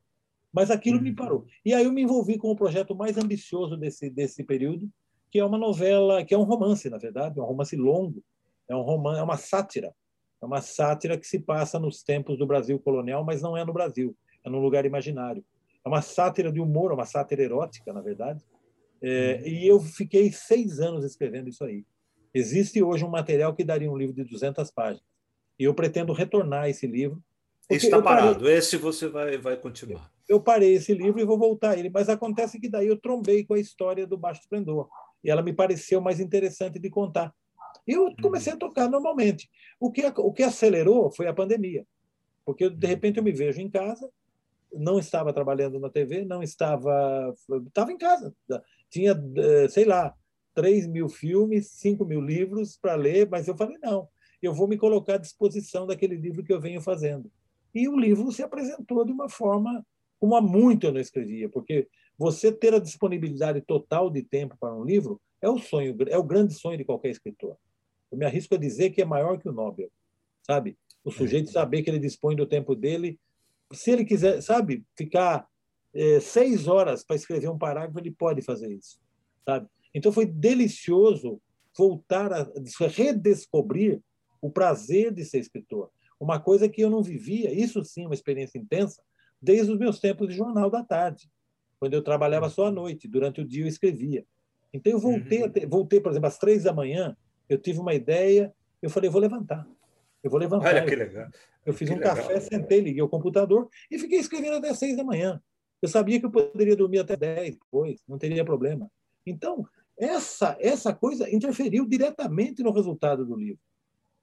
Mas aquilo me uhum. parou. E aí eu me envolvi com o projeto mais ambicioso desse desse período, que é uma novela, que é um romance, na verdade, é um romance longo, é um romance, é uma sátira, é uma sátira que se passa nos tempos do Brasil colonial, mas não é no Brasil, é num lugar imaginário. É uma sátira de humor, uma sátira erótica, na verdade. É, e eu fiquei seis anos escrevendo isso aí. Existe hoje um material que daria um livro de 200 páginas. E eu pretendo retornar esse livro. Está parado. Parei... Esse você vai, vai continuar. Eu parei esse livro e vou voltar a ele. Mas acontece que daí eu trombei com a história do Baixo Esplendor e ela me pareceu mais interessante de contar. E eu comecei a uhum. tocar normalmente. O que, o que acelerou foi a pandemia, porque de uhum. repente eu me vejo em casa, não estava trabalhando na TV, não estava. Estava em casa. Tinha, eh, sei lá, 3 mil filmes, 5 mil livros para ler, mas eu falei: não, eu vou me colocar à disposição daquele livro que eu venho fazendo. E o livro se apresentou de uma forma como há muito eu não escrevia, porque você ter a disponibilidade total de tempo para um livro é o sonho, é o grande sonho de qualquer escritor. Eu me arrisco a dizer que é maior que o Nobel, sabe? O sujeito saber que ele dispõe do tempo dele, se ele quiser, sabe, ficar é, seis horas para escrever um parágrafo, ele pode fazer isso, sabe? Então foi delicioso voltar a redescobrir o prazer de ser escritor, uma coisa que eu não vivia, isso sim, uma experiência intensa, desde os meus tempos de jornal da tarde quando eu trabalhava só à noite, durante o dia eu escrevia. Então eu voltei, uhum. ter, voltei, por exemplo, às três da manhã, eu tive uma ideia, eu falei, vou levantar. Eu vou levantar. Olha que legal. Eu fiz que um legal. café, sentei, liguei o computador e fiquei escrevendo até seis da manhã. Eu sabia que eu poderia dormir até dez depois, não teria problema. Então, essa, essa coisa interferiu diretamente no resultado do livro.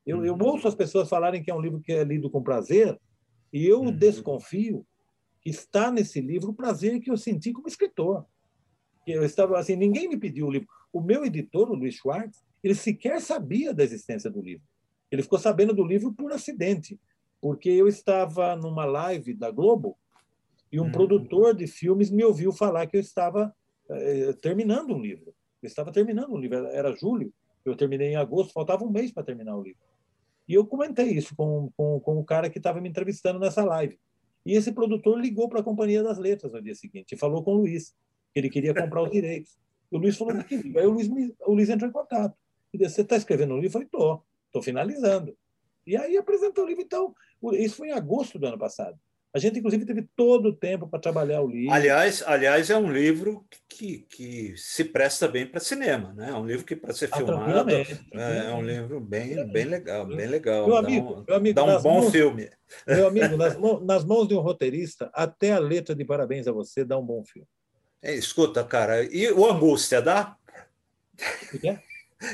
Eu, uhum. eu ouço as pessoas falarem que é um livro que é lido com prazer, e eu uhum. desconfio está nesse livro o prazer que eu senti como escritor. Eu estava assim, ninguém me pediu o livro. O meu editor, o Luiz Schwartz, ele sequer sabia da existência do livro. Ele ficou sabendo do livro por acidente, porque eu estava numa live da Globo e um hum. produtor de filmes me ouviu falar que eu estava eh, terminando um livro. Eu estava terminando um livro, era julho, eu terminei em agosto, faltava um mês para terminar o livro. E eu comentei isso com, com, com o cara que estava me entrevistando nessa live. E esse produtor ligou para a Companhia das Letras no dia seguinte e falou com o Luiz, que ele queria comprar os direitos. O Luiz falou que Aí o Luiz, o Luiz entrou em contato. E disse, você está escrevendo um livro? Eu falei, estou, estou finalizando. E aí apresentou o livro. Então, isso foi em agosto do ano passado. A gente, inclusive, teve todo o tempo para trabalhar o livro. Aliás, aliás, é um livro que, que se presta bem para cinema, né? É um livro que, para ser ah, filmado, é, é, um livro bem, bem legal, bem legal. Meu amigo, dá um, meu amigo, dá um bom mãos, filme. Meu amigo, nas, nas mãos de um roteirista, até a letra de parabéns a você dá um bom filme. É, escuta, cara, e o Angústia dá? É?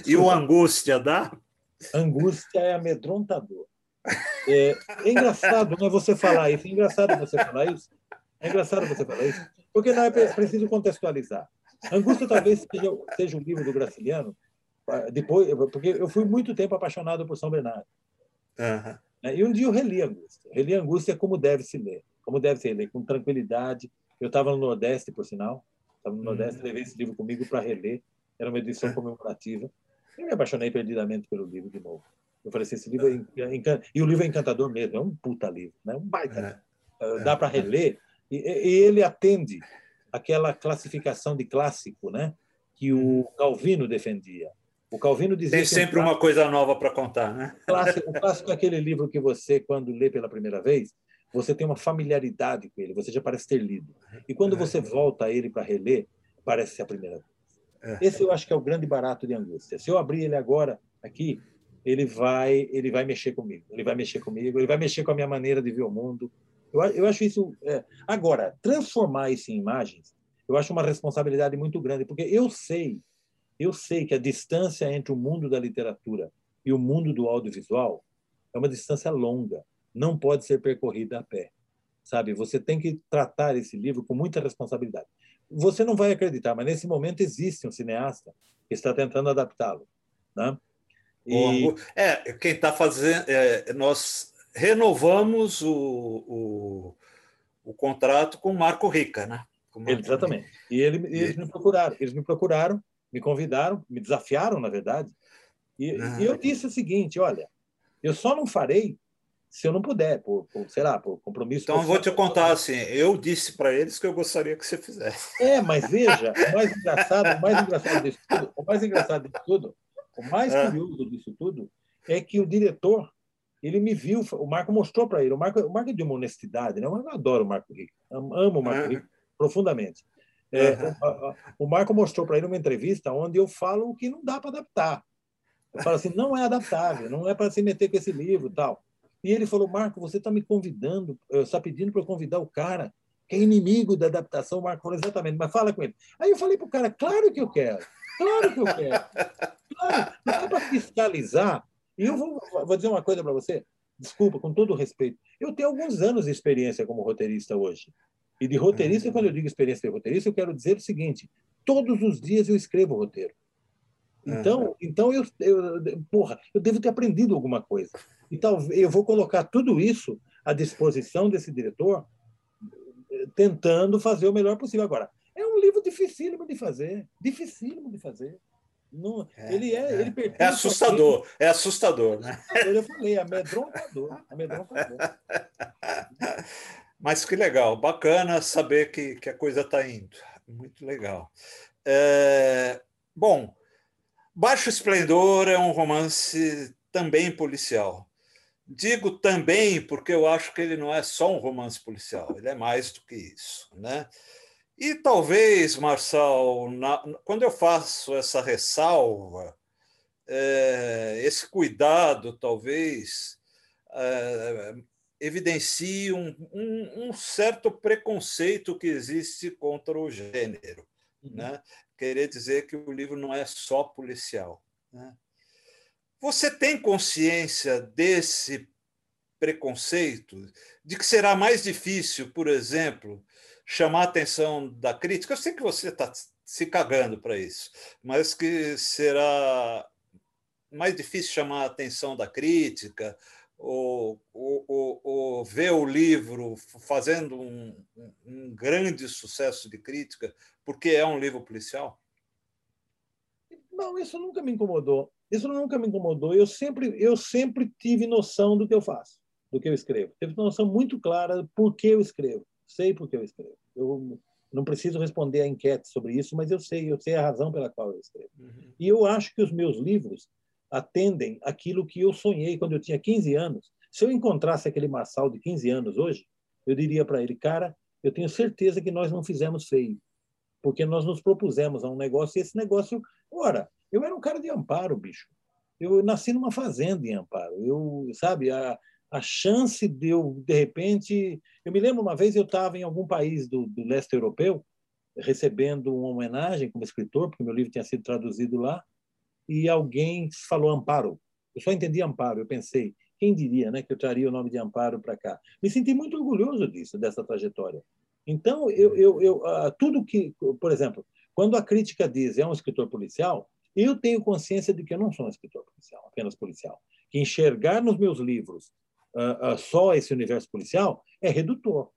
E o Angústia dá? Angústia é amedrontador. É, é engraçado né, você falar isso, é engraçado você falar isso, É engraçado você falar isso, porque não é preciso contextualizar. Angústia talvez seja, seja um livro do Graciliano, depois, porque eu fui muito tempo apaixonado por São Bernardo. Uhum. E um dia eu reli Angústia. Reli Angústia como deve se ler, como deve se ler, com tranquilidade. Eu estava no Nordeste, por sinal, estava no Nordeste, uhum. levei esse livro comigo para reler. Era uma edição comemorativa. Eu me apaixonei perdidamente pelo livro de novo. Eu falei assim, esse livro é, é encantador. E o livro é encantador mesmo, é um puta livro, né? um baita. É. Dá para reler. E, e ele atende aquela classificação de clássico né? que o uhum. Calvino defendia. O Calvino dizia Tem sempre um uma coisa nova para contar, né? O clássico, o clássico é aquele livro que você, quando lê pela primeira vez, você tem uma familiaridade com ele, você já parece ter lido. E quando você é. volta a ele para reler, parece ser a primeira vez. É. Esse eu acho que é o grande barato de Angústia. Se eu abrir ele agora aqui, ele vai, ele vai mexer comigo. Ele vai mexer comigo. Ele vai mexer com a minha maneira de ver o mundo. Eu, eu acho isso. É... Agora, transformar isso em imagens, eu acho uma responsabilidade muito grande, porque eu sei, eu sei que a distância entre o mundo da literatura e o mundo do audiovisual é uma distância longa. Não pode ser percorrida a pé, sabe? Você tem que tratar esse livro com muita responsabilidade. Você não vai acreditar, mas nesse momento existe um cineasta que está tentando adaptá-lo, né? E... É, quem está fazendo. É, nós renovamos o, o, o, contrato com o Marco Rica, né? Marco Exatamente. Rica. E ele, eles me procuraram, eles me procuraram, me convidaram, me desafiaram, na verdade. E, ah. e eu disse o seguinte: olha, eu só não farei se eu não puder, por, por sei lá, por compromisso. Então, eu vou te contar assim: eu disse para eles que eu gostaria que você fizesse. É, mas veja, o mais engraçado, o mais engraçado disso tudo, o mais engraçado disso tudo, o mais é. curioso disso tudo é que o diretor, ele me viu, o Marco mostrou para ele. O Marco, o Marco é de uma honestidade, né? Eu adoro o Marco Rico, amo o Marco é. Rico profundamente. É, o, o Marco mostrou para ele uma entrevista onde eu falo o que não dá para adaptar. Eu falo assim, não é adaptável, não é para se meter com esse livro tal. E ele falou, Marco, você está me convidando, está pedindo para eu convidar o cara que é inimigo da adaptação. O Marco falou, exatamente, mas fala com ele. Aí eu falei para o cara, claro que eu quero, claro que eu quero. Claro, não é para fiscalizar. E eu vou, vou dizer uma coisa para você, desculpa, com todo respeito. Eu tenho alguns anos de experiência como roteirista hoje. E de roteirista, uhum. quando eu digo experiência de roteirista, eu quero dizer o seguinte: todos os dias eu escrevo roteiro. Então, uhum. então eu, eu, porra, eu devo ter aprendido alguma coisa. E talvez eu vou colocar tudo isso à disposição desse diretor, tentando fazer o melhor possível. Agora, é um livro dificílimo de fazer, dificílimo de fazer. Não, é, ele é, é, ele é assustador, é assustador, né? Eu falei, amedrontador, amedrontador. Mas que legal, bacana saber que, que a coisa está indo. Muito legal. É, bom, Baixo Esplendor é um romance também policial. Digo também porque eu acho que ele não é só um romance policial, ele é mais do que isso. Né? E talvez, Marçal, na, quando eu faço essa ressalva, é, esse cuidado talvez é, evidencie um, um, um, certo preconceito que existe contra o gênero. Uhum. Né? Querer dizer que o livro não é só policial. Né? Você tem consciência desse preconceito? De que será mais difícil, por exemplo, chamar a atenção da crítica? Eu sei que você está se cagando para isso, mas que será mais difícil chamar a atenção da crítica ou, ou, ou, ou ver o livro fazendo um, um grande sucesso de crítica porque é um livro policial? Não, isso nunca me incomodou. Isso nunca me incomodou. Eu sempre, eu sempre tive noção do que eu faço, do que eu escrevo. Tive noção muito clara por que eu escrevo. Sei por que eu escrevo. Eu não preciso responder a enquete sobre isso, mas eu sei, eu sei a razão pela qual eu escrevo. Uhum. E eu acho que os meus livros atendem aquilo que eu sonhei quando eu tinha 15 anos. Se eu encontrasse aquele Marçal de 15 anos hoje, eu diria para ele, cara, eu tenho certeza que nós não fizemos feio, porque nós nos propusemos a um negócio e esse negócio, ora, eu era um cara de Amparo, bicho. Eu nasci numa fazenda em Amparo. Eu, sabe, a, a chance de eu, de repente. Eu me lembro uma vez eu estava em algum país do, do leste europeu, recebendo uma homenagem como escritor, porque meu livro tinha sido traduzido lá, e alguém falou Amparo. Eu só entendi Amparo. Eu pensei, quem diria né, que eu traria o nome de Amparo para cá? Me senti muito orgulhoso disso, dessa trajetória. Então, eu, eu, eu, uh, tudo que, por exemplo, quando a crítica diz é um escritor policial, eu tenho consciência de que eu não sou um escritor policial, apenas policial. Que enxergar nos meus livros uh, uh, só esse universo policial é redutor.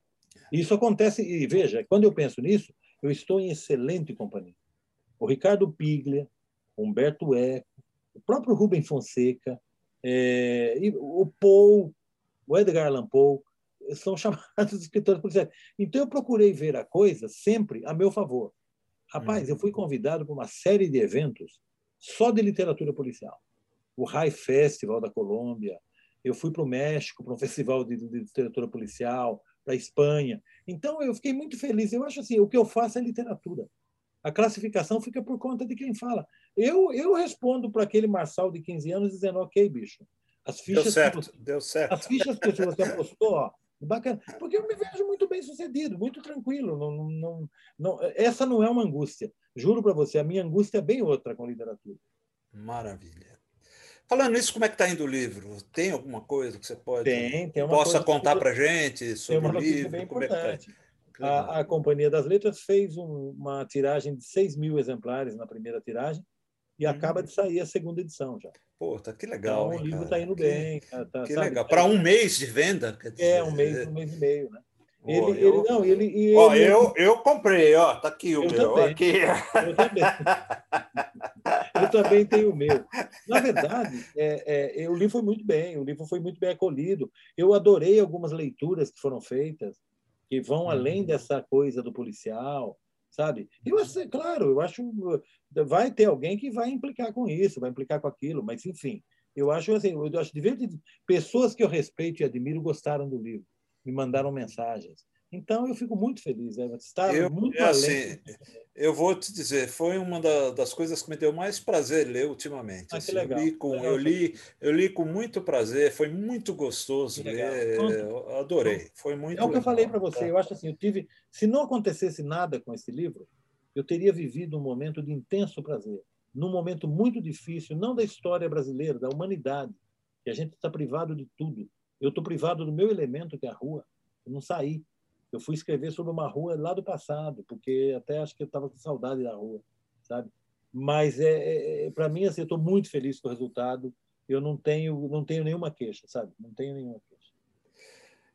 Isso acontece, e veja, quando eu penso nisso, eu estou em excelente companhia. O Ricardo Piglia, Humberto Eco, o próprio Rubem Fonseca, é, o Paul, o Edgar Allan Poe, são chamados escritores policiais. Então eu procurei ver a coisa sempre a meu favor. Rapaz, eu fui convidado para uma série de eventos só de literatura policial. O High Festival da Colômbia, eu fui para o México para um festival de, de literatura policial, para a Espanha. Então eu fiquei muito feliz. Eu acho assim, o que eu faço é literatura. A classificação fica por conta de quem fala. Eu, eu respondo para aquele Marçal de 15 anos dizendo, ok, bicho. As fichas deu certo, você, deu certo. As fichas que você apostou, ó, bacana. Porque eu me vejo muito bem sucedido, muito tranquilo. Não, não, não, essa não é uma angústia. Juro para você, a minha angústia é bem outra com literatura. Maravilha. Falando nisso, como é que está indo o livro? Tem alguma coisa que você pode tem, tem possa contar para a gente sobre o livro? Bem como importante. É tá? A, a, Companhia das Letras fez um, uma tiragem de 6 mil exemplares na primeira tiragem e hum. acaba de sair a segunda edição já. Pô, tá que legal. Então, o livro está indo que, bem. Tá, tá, que sabe, legal. Para um mês de venda? Dizer... É, um mês, um mês e meio, né? Ele, oh, ele, eu, não, ele, ele, ó, eu, eu comprei, ó, tá aqui o eu meu. Também. Aqui. Eu também. eu também tenho o meu. Na verdade, é, é, o livro foi muito bem, o livro foi muito bem acolhido. Eu adorei algumas leituras que foram feitas que vão além uhum. dessa coisa do policial, sabe? Eu claro, eu acho vai ter alguém que vai implicar com isso, vai implicar com aquilo, mas enfim, eu acho assim, eu acho divertido. Pessoas que eu respeito e admiro gostaram do livro, me mandaram mensagens. Então, eu fico muito feliz, né? Está eu, muito é assim, Eu vou te dizer, foi uma da, das coisas que me deu mais prazer ler ultimamente. Ah, assim, legal, eu, li com, legal. eu, li, eu li com muito prazer, foi muito gostoso ler, eu adorei. Foi muito É o que eu falei para você, eu acho assim, eu tive, se não acontecesse nada com esse livro, eu teria vivido um momento de intenso prazer, num momento muito difícil, não da história brasileira, da humanidade, que a gente está privado de tudo. Eu estou privado do meu elemento, que é a rua. Eu não saí. Eu fui escrever sobre uma rua lá do passado, porque até acho que eu estava com saudade da rua, sabe? Mas é, é, é para mim assim, eu estou muito feliz com o resultado. Eu não tenho não tenho nenhuma queixa, sabe? Não tenho nenhuma queixa.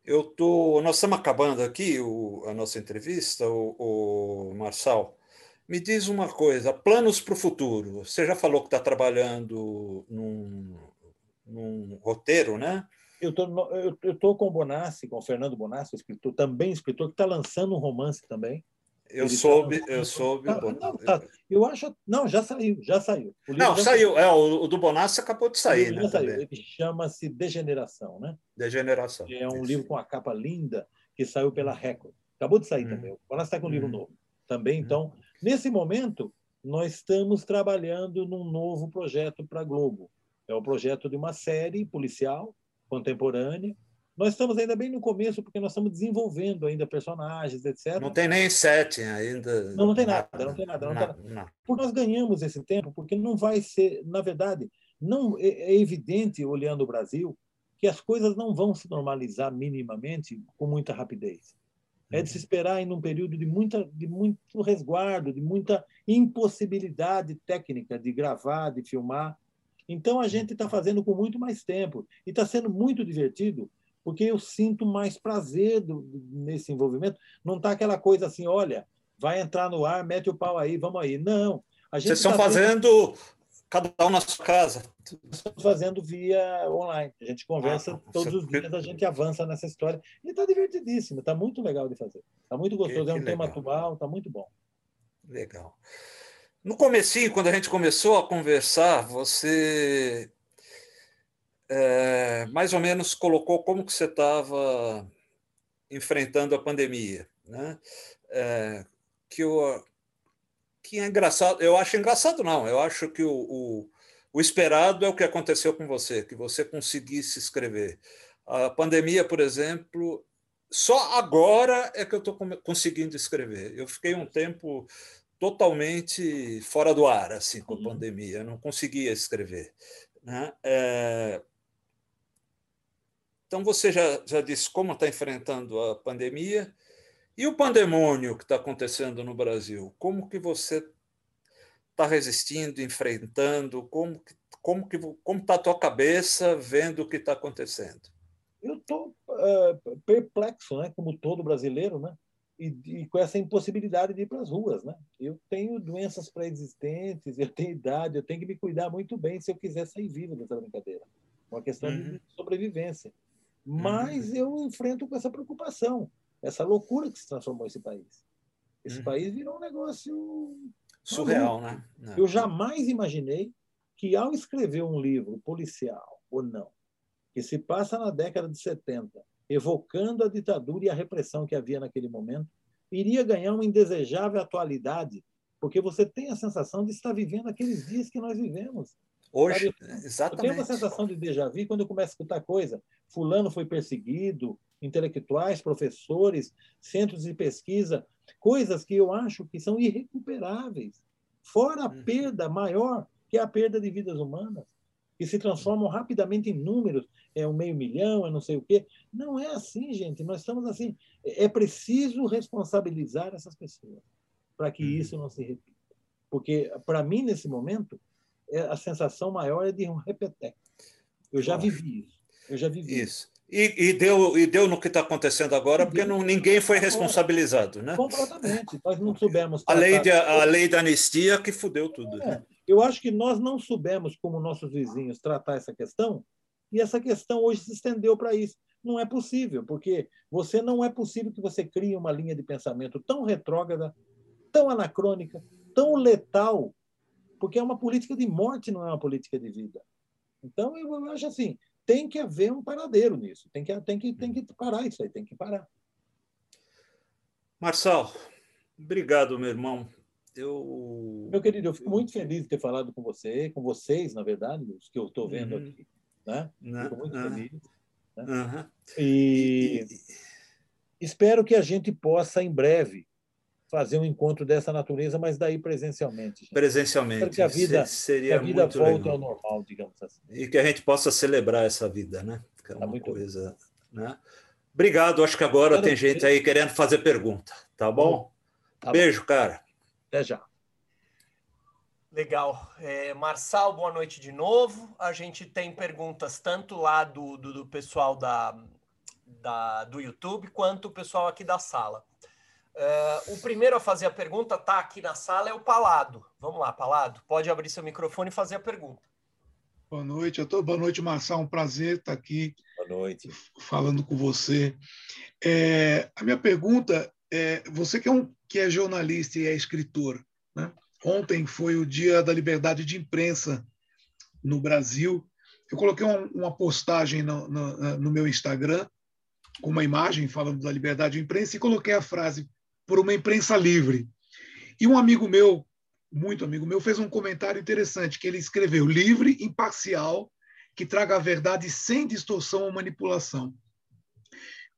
Eu tô, nós estamos acabando aqui o, a nossa entrevista, o, o Marçal. Me diz uma coisa, planos para o futuro. Você já falou que está trabalhando num, num roteiro, né? Eu tô, eu, eu tô com o Bonassi, com o Fernando Bonassi, escritor, também escritor, que está lançando um romance também. Eu Ele soube, tá eu soube. Tá, não, tá, eu acho. Não, já saiu, já saiu. não, saiu. É, o, o, do Bonassi acabou de sair, né? Saiu. Ele chama-se Degeneração, né? Degeneração. É um Isso. livro com a capa linda que saiu pela Record. Acabou de sair hum. também. O Bonassi está com um hum. livro novo. Também, hum. então, nesse momento, nós estamos trabalhando num novo projeto para a Globo. É o projeto de uma série policial contemporânea. Nós estamos ainda bem no começo, porque nós estamos desenvolvendo ainda personagens, etc. Não tem nem sete ainda. Não, não tem nada, não tem nada. Não, não, tem nada. Porque nós ganhamos esse tempo, porque não vai ser, na verdade, não é, é evidente, olhando o Brasil, que as coisas não vão se normalizar minimamente com muita rapidez. É de se uhum. esperar em um período de, muita, de muito resguardo, de muita impossibilidade técnica de gravar, de filmar. Então a gente está fazendo com muito mais tempo e está sendo muito divertido porque eu sinto mais prazer do, nesse envolvimento. Não está aquela coisa assim, olha, vai entrar no ar, mete o pau aí, vamos aí. Não. Vocês estão tá fazendo cada um na sua casa? Estamos fazendo via online. A gente conversa ah, todos os dias, a gente avança nessa história. E está divertidíssimo, está muito legal de fazer. Está muito gostoso, que, é um tema atual, está muito bom. Legal. No comecinho, quando a gente começou a conversar, você é, mais ou menos colocou como que você estava enfrentando a pandemia, né? É, que, o, que é engraçado, eu acho engraçado não, eu acho que o, o, o esperado é o que aconteceu com você, que você conseguisse escrever. A pandemia, por exemplo, só agora é que eu estou conseguindo escrever. Eu fiquei um tempo totalmente fora do ar assim com a uhum. pandemia, eu não conseguia escrever. Né? É... Então você já, já disse como está enfrentando a pandemia E o pandemônio que está acontecendo no Brasil? Como que você está resistindo, enfrentando? Como que como que como está a tua cabeça vendo o que está acontecendo? Eu estou uh, perplexo, né? Como todo brasileiro, né? E, e, com essa impossibilidade de ir para as ruas, né? Eu tenho doenças pré-existentes, eu tenho idade, eu tenho que me cuidar muito bem se eu quiser sair vivo dessa brincadeira. Uma questão uhum. de sobrevivência. Mas uhum. eu enfrento com essa preocupação, essa loucura que se transformou esse país. Esse uhum. país virou um negócio surreal, né? Não. Eu jamais imaginei que, ao escrever um livro policial ou não, que se passa na década de 70, evocando a ditadura e a repressão que havia naquele momento, iria ganhar uma indesejável atualidade, porque você tem a sensação de estar vivendo aqueles dias que nós vivemos. Hoje, Sabe? exatamente. Eu tenho uma sensação de déjà vu quando eu começo a escutar coisa. Fulano foi perseguido, intelectuais, professores, centros de pesquisa, coisas que eu acho que são irrecuperáveis. Fora a uhum. perda maior, que é a perda de vidas humanas que se transformam rapidamente em números, é um meio milhão, é não sei o quê. Não é assim, gente. Nós estamos assim. É preciso responsabilizar essas pessoas para que uhum. isso não se repita. Porque, para mim, nesse momento, é, a sensação maior é de um repeteco. Eu já vivi isso. Eu já vivi isso. E, e, deu, e deu no que está acontecendo agora, porque não, ninguém foi responsabilizado, né? Completamente. Nós não soubemos. A lei, de, a lei da anistia que fudeu tudo. É. Né? Eu acho que nós não soubemos, como nossos vizinhos, tratar essa questão, e essa questão hoje se estendeu para isso. Não é possível, porque você não é possível que você crie uma linha de pensamento tão retrógrada, tão anacrônica, tão letal, porque é uma política de morte, não é uma política de vida. Então, eu acho assim, tem que haver um paradeiro nisso, tem que, tem que, tem que parar isso aí, tem que parar. Marçal, obrigado, meu irmão, eu... Meu querido, eu fico muito feliz de ter falado com você, com vocês, na verdade, os que eu estou vendo uhum. aqui. Né? Uhum. Fico muito feliz. Né? Uhum. E espero que a gente possa, em breve, fazer um encontro dessa natureza, mas daí presencialmente. Gente. Presencialmente. Que a vida, Seria que a vida volte legal. ao normal, digamos assim. E que a gente possa celebrar essa vida, né? Que é tá uma tá coisa. Né? Obrigado. Acho que agora tem gente aí querendo fazer pergunta. Tá bom? Tá Beijo, bom. cara. Até já. Legal. É, Marçal, boa noite de novo. A gente tem perguntas tanto lá do, do, do pessoal da, da, do YouTube quanto o pessoal aqui da sala. Uh, o primeiro a fazer a pergunta está aqui na sala é o Palado. Vamos lá, Palado. Pode abrir seu microfone e fazer a pergunta. Boa noite, tô... boa noite, Marçal. Um prazer estar aqui. Boa noite. Falando com você. É, a minha pergunta é: você que é um que é jornalista e é escritor. Né? Ontem foi o Dia da Liberdade de Imprensa no Brasil. Eu coloquei uma, postagem no, no, no, meu Instagram com uma imagem falando da liberdade de imprensa e coloquei a frase por uma imprensa livre. E um amigo meu, muito amigo meu, fez um comentário interessante que ele escreveu livre, imparcial, que traga a verdade sem distorção ou manipulação.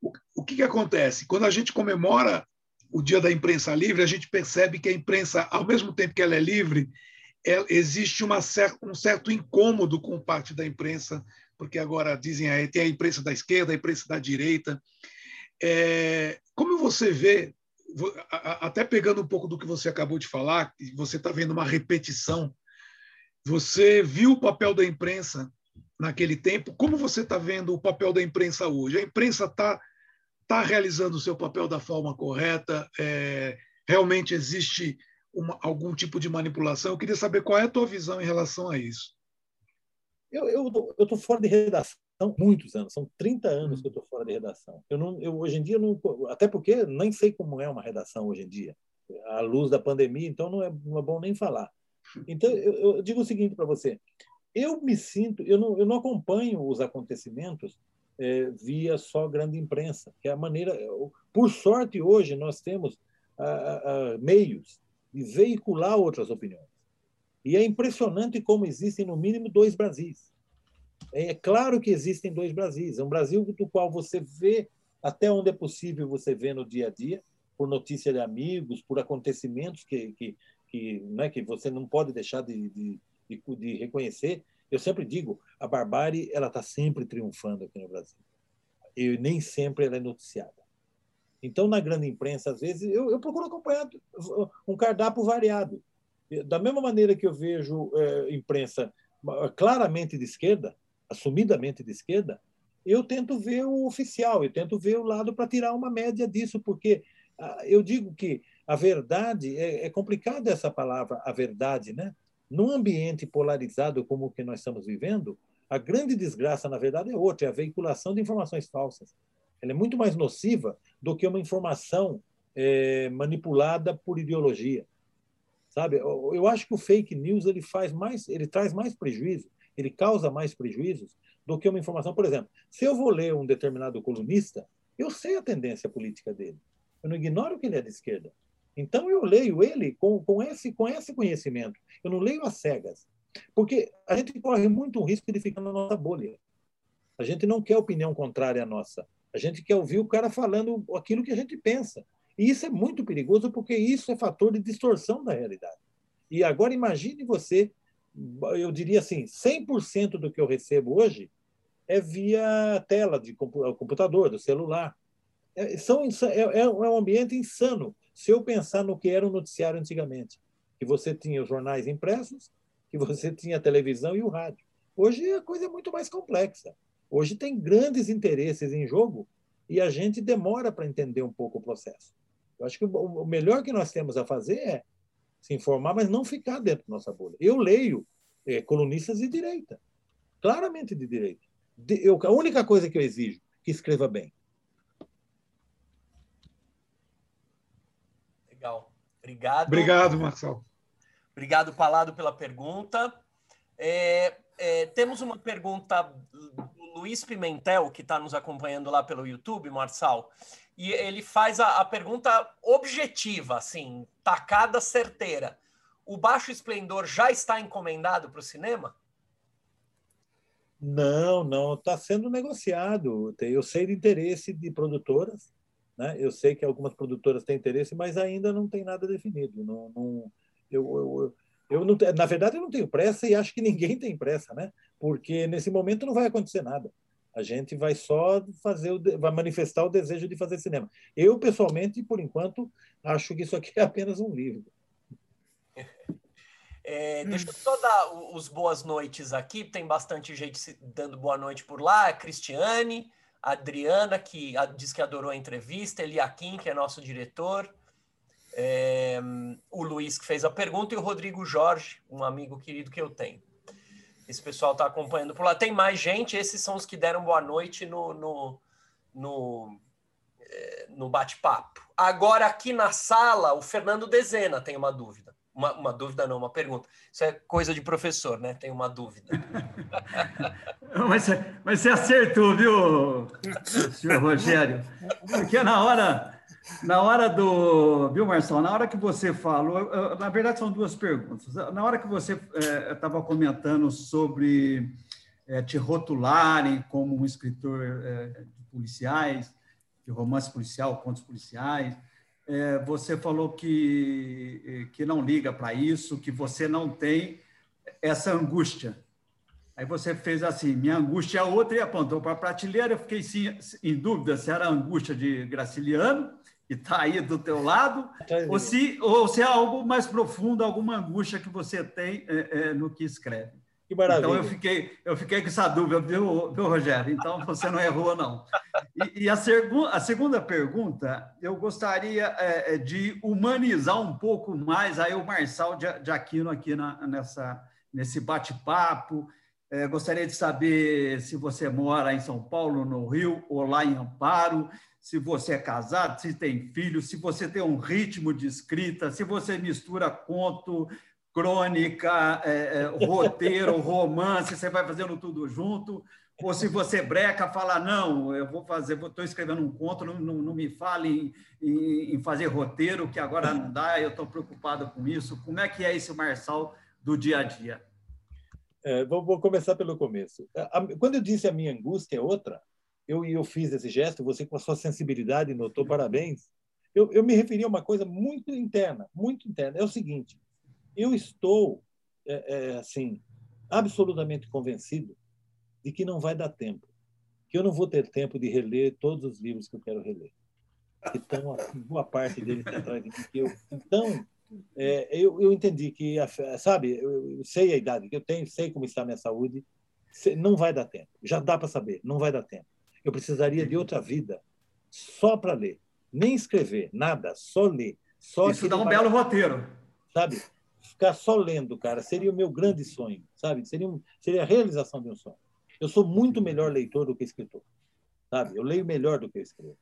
O, que, que acontece? Quando a gente comemora o Dia da Imprensa Livre, a gente percebe que a imprensa, ao mesmo tempo que ela é livre, é, existe uma cer um certo incômodo com parte da imprensa, porque agora dizem aí tem a imprensa da esquerda, a imprensa da direita. É, como você vê, até pegando um pouco do que você acabou de falar, você está vendo uma repetição, você viu o papel da imprensa naquele tempo, como você está vendo o papel da imprensa hoje? A imprensa está está realizando o seu papel da forma correta? É, realmente existe uma, algum tipo de manipulação? Eu queria saber qual é a tua visão em relação a isso. Eu estou fora de redação muitos anos, são 30 anos hum. que eu estou fora de redação. Eu não, eu, hoje em dia, não, até porque nem sei como é uma redação hoje em dia, à luz da pandemia, então não é, não é bom nem falar. Então, eu, eu digo o seguinte para você: eu me sinto, eu não, eu não acompanho os acontecimentos é, via só grande imprensa, que é a maneira. Por sorte, hoje nós temos meios de veicular outras opiniões. E é impressionante como existem, no mínimo, dois Brasis. É claro que existem dois Brasis. É um Brasil do qual você vê, até onde é possível, você vê no dia a dia, por notícia de amigos, por acontecimentos que, que, que, né, que você não pode deixar de, de, de, de reconhecer. Eu sempre digo, a barbárie ela está sempre triunfando aqui no Brasil. E nem sempre ela é noticiada. Então, na grande imprensa, às vezes, eu, eu procuro acompanhar um cardápio variado. Da mesma maneira que eu vejo é, imprensa claramente de esquerda, assumidamente de esquerda, eu tento ver o oficial, eu tento ver o lado para tirar uma média disso, porque ah, eu digo que a verdade é, é complicada essa palavra, a verdade, né? Num ambiente polarizado como o que nós estamos vivendo, a grande desgraça, na verdade, é outra, é a veiculação de informações falsas. Ela é muito mais nociva do que uma informação é, manipulada por ideologia. Sabe? Eu acho que o fake news ele faz mais, ele traz mais prejuízo, ele causa mais prejuízos do que uma informação. Por exemplo, se eu vou ler um determinado colunista, eu sei a tendência política dele. Eu não ignoro que ele é de esquerda. Então eu leio ele com, com, esse, com esse conhecimento. Eu não leio às cegas. Porque a gente corre muito o risco de ficar na nossa bolha. A gente não quer opinião contrária à nossa. A gente quer ouvir o cara falando aquilo que a gente pensa. E isso é muito perigoso porque isso é fator de distorção da realidade. E agora imagine você, eu diria assim, 100% do que eu recebo hoje é via tela de computador, do celular. É, são, é, é um ambiente insano se eu pensar no que era o um noticiário antigamente, que você tinha os jornais impressos, que você tinha a televisão e o rádio. Hoje a coisa é muito mais complexa. Hoje tem grandes interesses em jogo e a gente demora para entender um pouco o processo. Eu acho que o melhor que nós temos a fazer é se informar, mas não ficar dentro da nossa bolha. Eu leio é, colunistas de direita, claramente de direita. De, eu, a única coisa que eu exijo que escreva bem. Legal. Obrigado. Obrigado, Marcelo. Obrigado, Palado, pela pergunta. É, é, temos uma pergunta do Luiz Pimentel, que está nos acompanhando lá pelo YouTube, Marçal e ele faz a, a pergunta objetiva, assim, tacada certeira. O Baixo Esplendor já está encomendado para o cinema? Não, não, está sendo negociado. Eu sei de interesse de produtoras, né? Eu sei que algumas produtoras têm interesse, mas ainda não tem nada definido. Não, não eu, eu, eu não, na verdade, eu não tenho pressa e acho que ninguém tem pressa, né? Porque nesse momento não vai acontecer nada. A gente vai só fazer, o, vai manifestar o desejo de fazer cinema. Eu, pessoalmente, por enquanto, acho que isso aqui é apenas um livro. É, deixa eu só dar os boas noites aqui, tem bastante gente dando boa noite por lá. A Cristiane, a Adriana, que diz que adorou a entrevista, Eliakim, que é nosso diretor, é, o Luiz, que fez a pergunta, e o Rodrigo Jorge, um amigo querido que eu tenho. Esse pessoal está acompanhando por lá. Tem mais gente, esses são os que deram boa noite no, no, no, é, no bate-papo. Agora, aqui na sala, o Fernando Dezena tem uma dúvida. Uma, uma, dúvida, não, uma pergunta. Isso é coisa de professor, né? Tem uma dúvida. mas, mas você acertou, viu, senhor Rogério? Porque na hora na hora do. Viu, Marcelo? Na hora que você falou. Na verdade, são duas perguntas. Na hora que você estava é, comentando sobre é, te rotularem como um escritor é, de policiais, de romance policial, contos policiais, é, você falou que, que não liga para isso, que você não tem essa angústia. Aí você fez assim: minha angústia é outra e apontou para a prateleira. Eu fiquei sim, em dúvida se era a angústia de Graciliano que está aí do teu lado, ou se, ou se é algo mais profundo, alguma angústia que você tem é, é, no que escreve. Que maravilha. Então eu fiquei, eu fiquei com essa dúvida, viu, viu Rogério? Então você não errou, não. E, e a, segu, a segunda pergunta, eu gostaria é, é, de humanizar um pouco mais aí o Marçal de, de Aquino aqui na, nessa, nesse bate-papo. É, gostaria de saber se você mora em São Paulo, no Rio, ou lá em Amparo, se você é casado, se tem filho, se você tem um ritmo de escrita, se você mistura conto, crônica, é, é, roteiro, romance, você vai fazendo tudo junto, ou se você breca, fala, não, eu vou fazer, estou escrevendo um conto, não, não, não me fale em, em, em, fazer roteiro, que agora não dá, eu estou preocupado com isso. Como é que é esse Marçal do dia a dia? É, vou, vou, começar pelo começo. Quando eu disse a minha angústia é outra, eu, eu fiz esse gesto, você com a sua sensibilidade notou, parabéns. Eu, eu me referi a uma coisa muito interna, muito interna. É o seguinte, eu estou, é, é, assim, absolutamente convencido de que não vai dar tempo, que eu não vou ter tempo de reler todos os livros que eu quero reler. que estão, boa parte deles atrás de mim. Eu, então, é, eu, eu entendi que, sabe, eu sei a idade que eu tenho, sei como está a minha saúde, não vai dar tempo. Já dá para saber, não vai dar tempo. Eu precisaria de outra vida só para ler. Nem escrever, nada, só ler. Só Isso dá um belo roteiro. Sabe? Ficar só lendo, cara, seria o meu grande sonho, sabe? Seria, seria a realização de um sonho. Eu sou muito melhor leitor do que escritor, sabe? Eu leio melhor do que eu escrevo.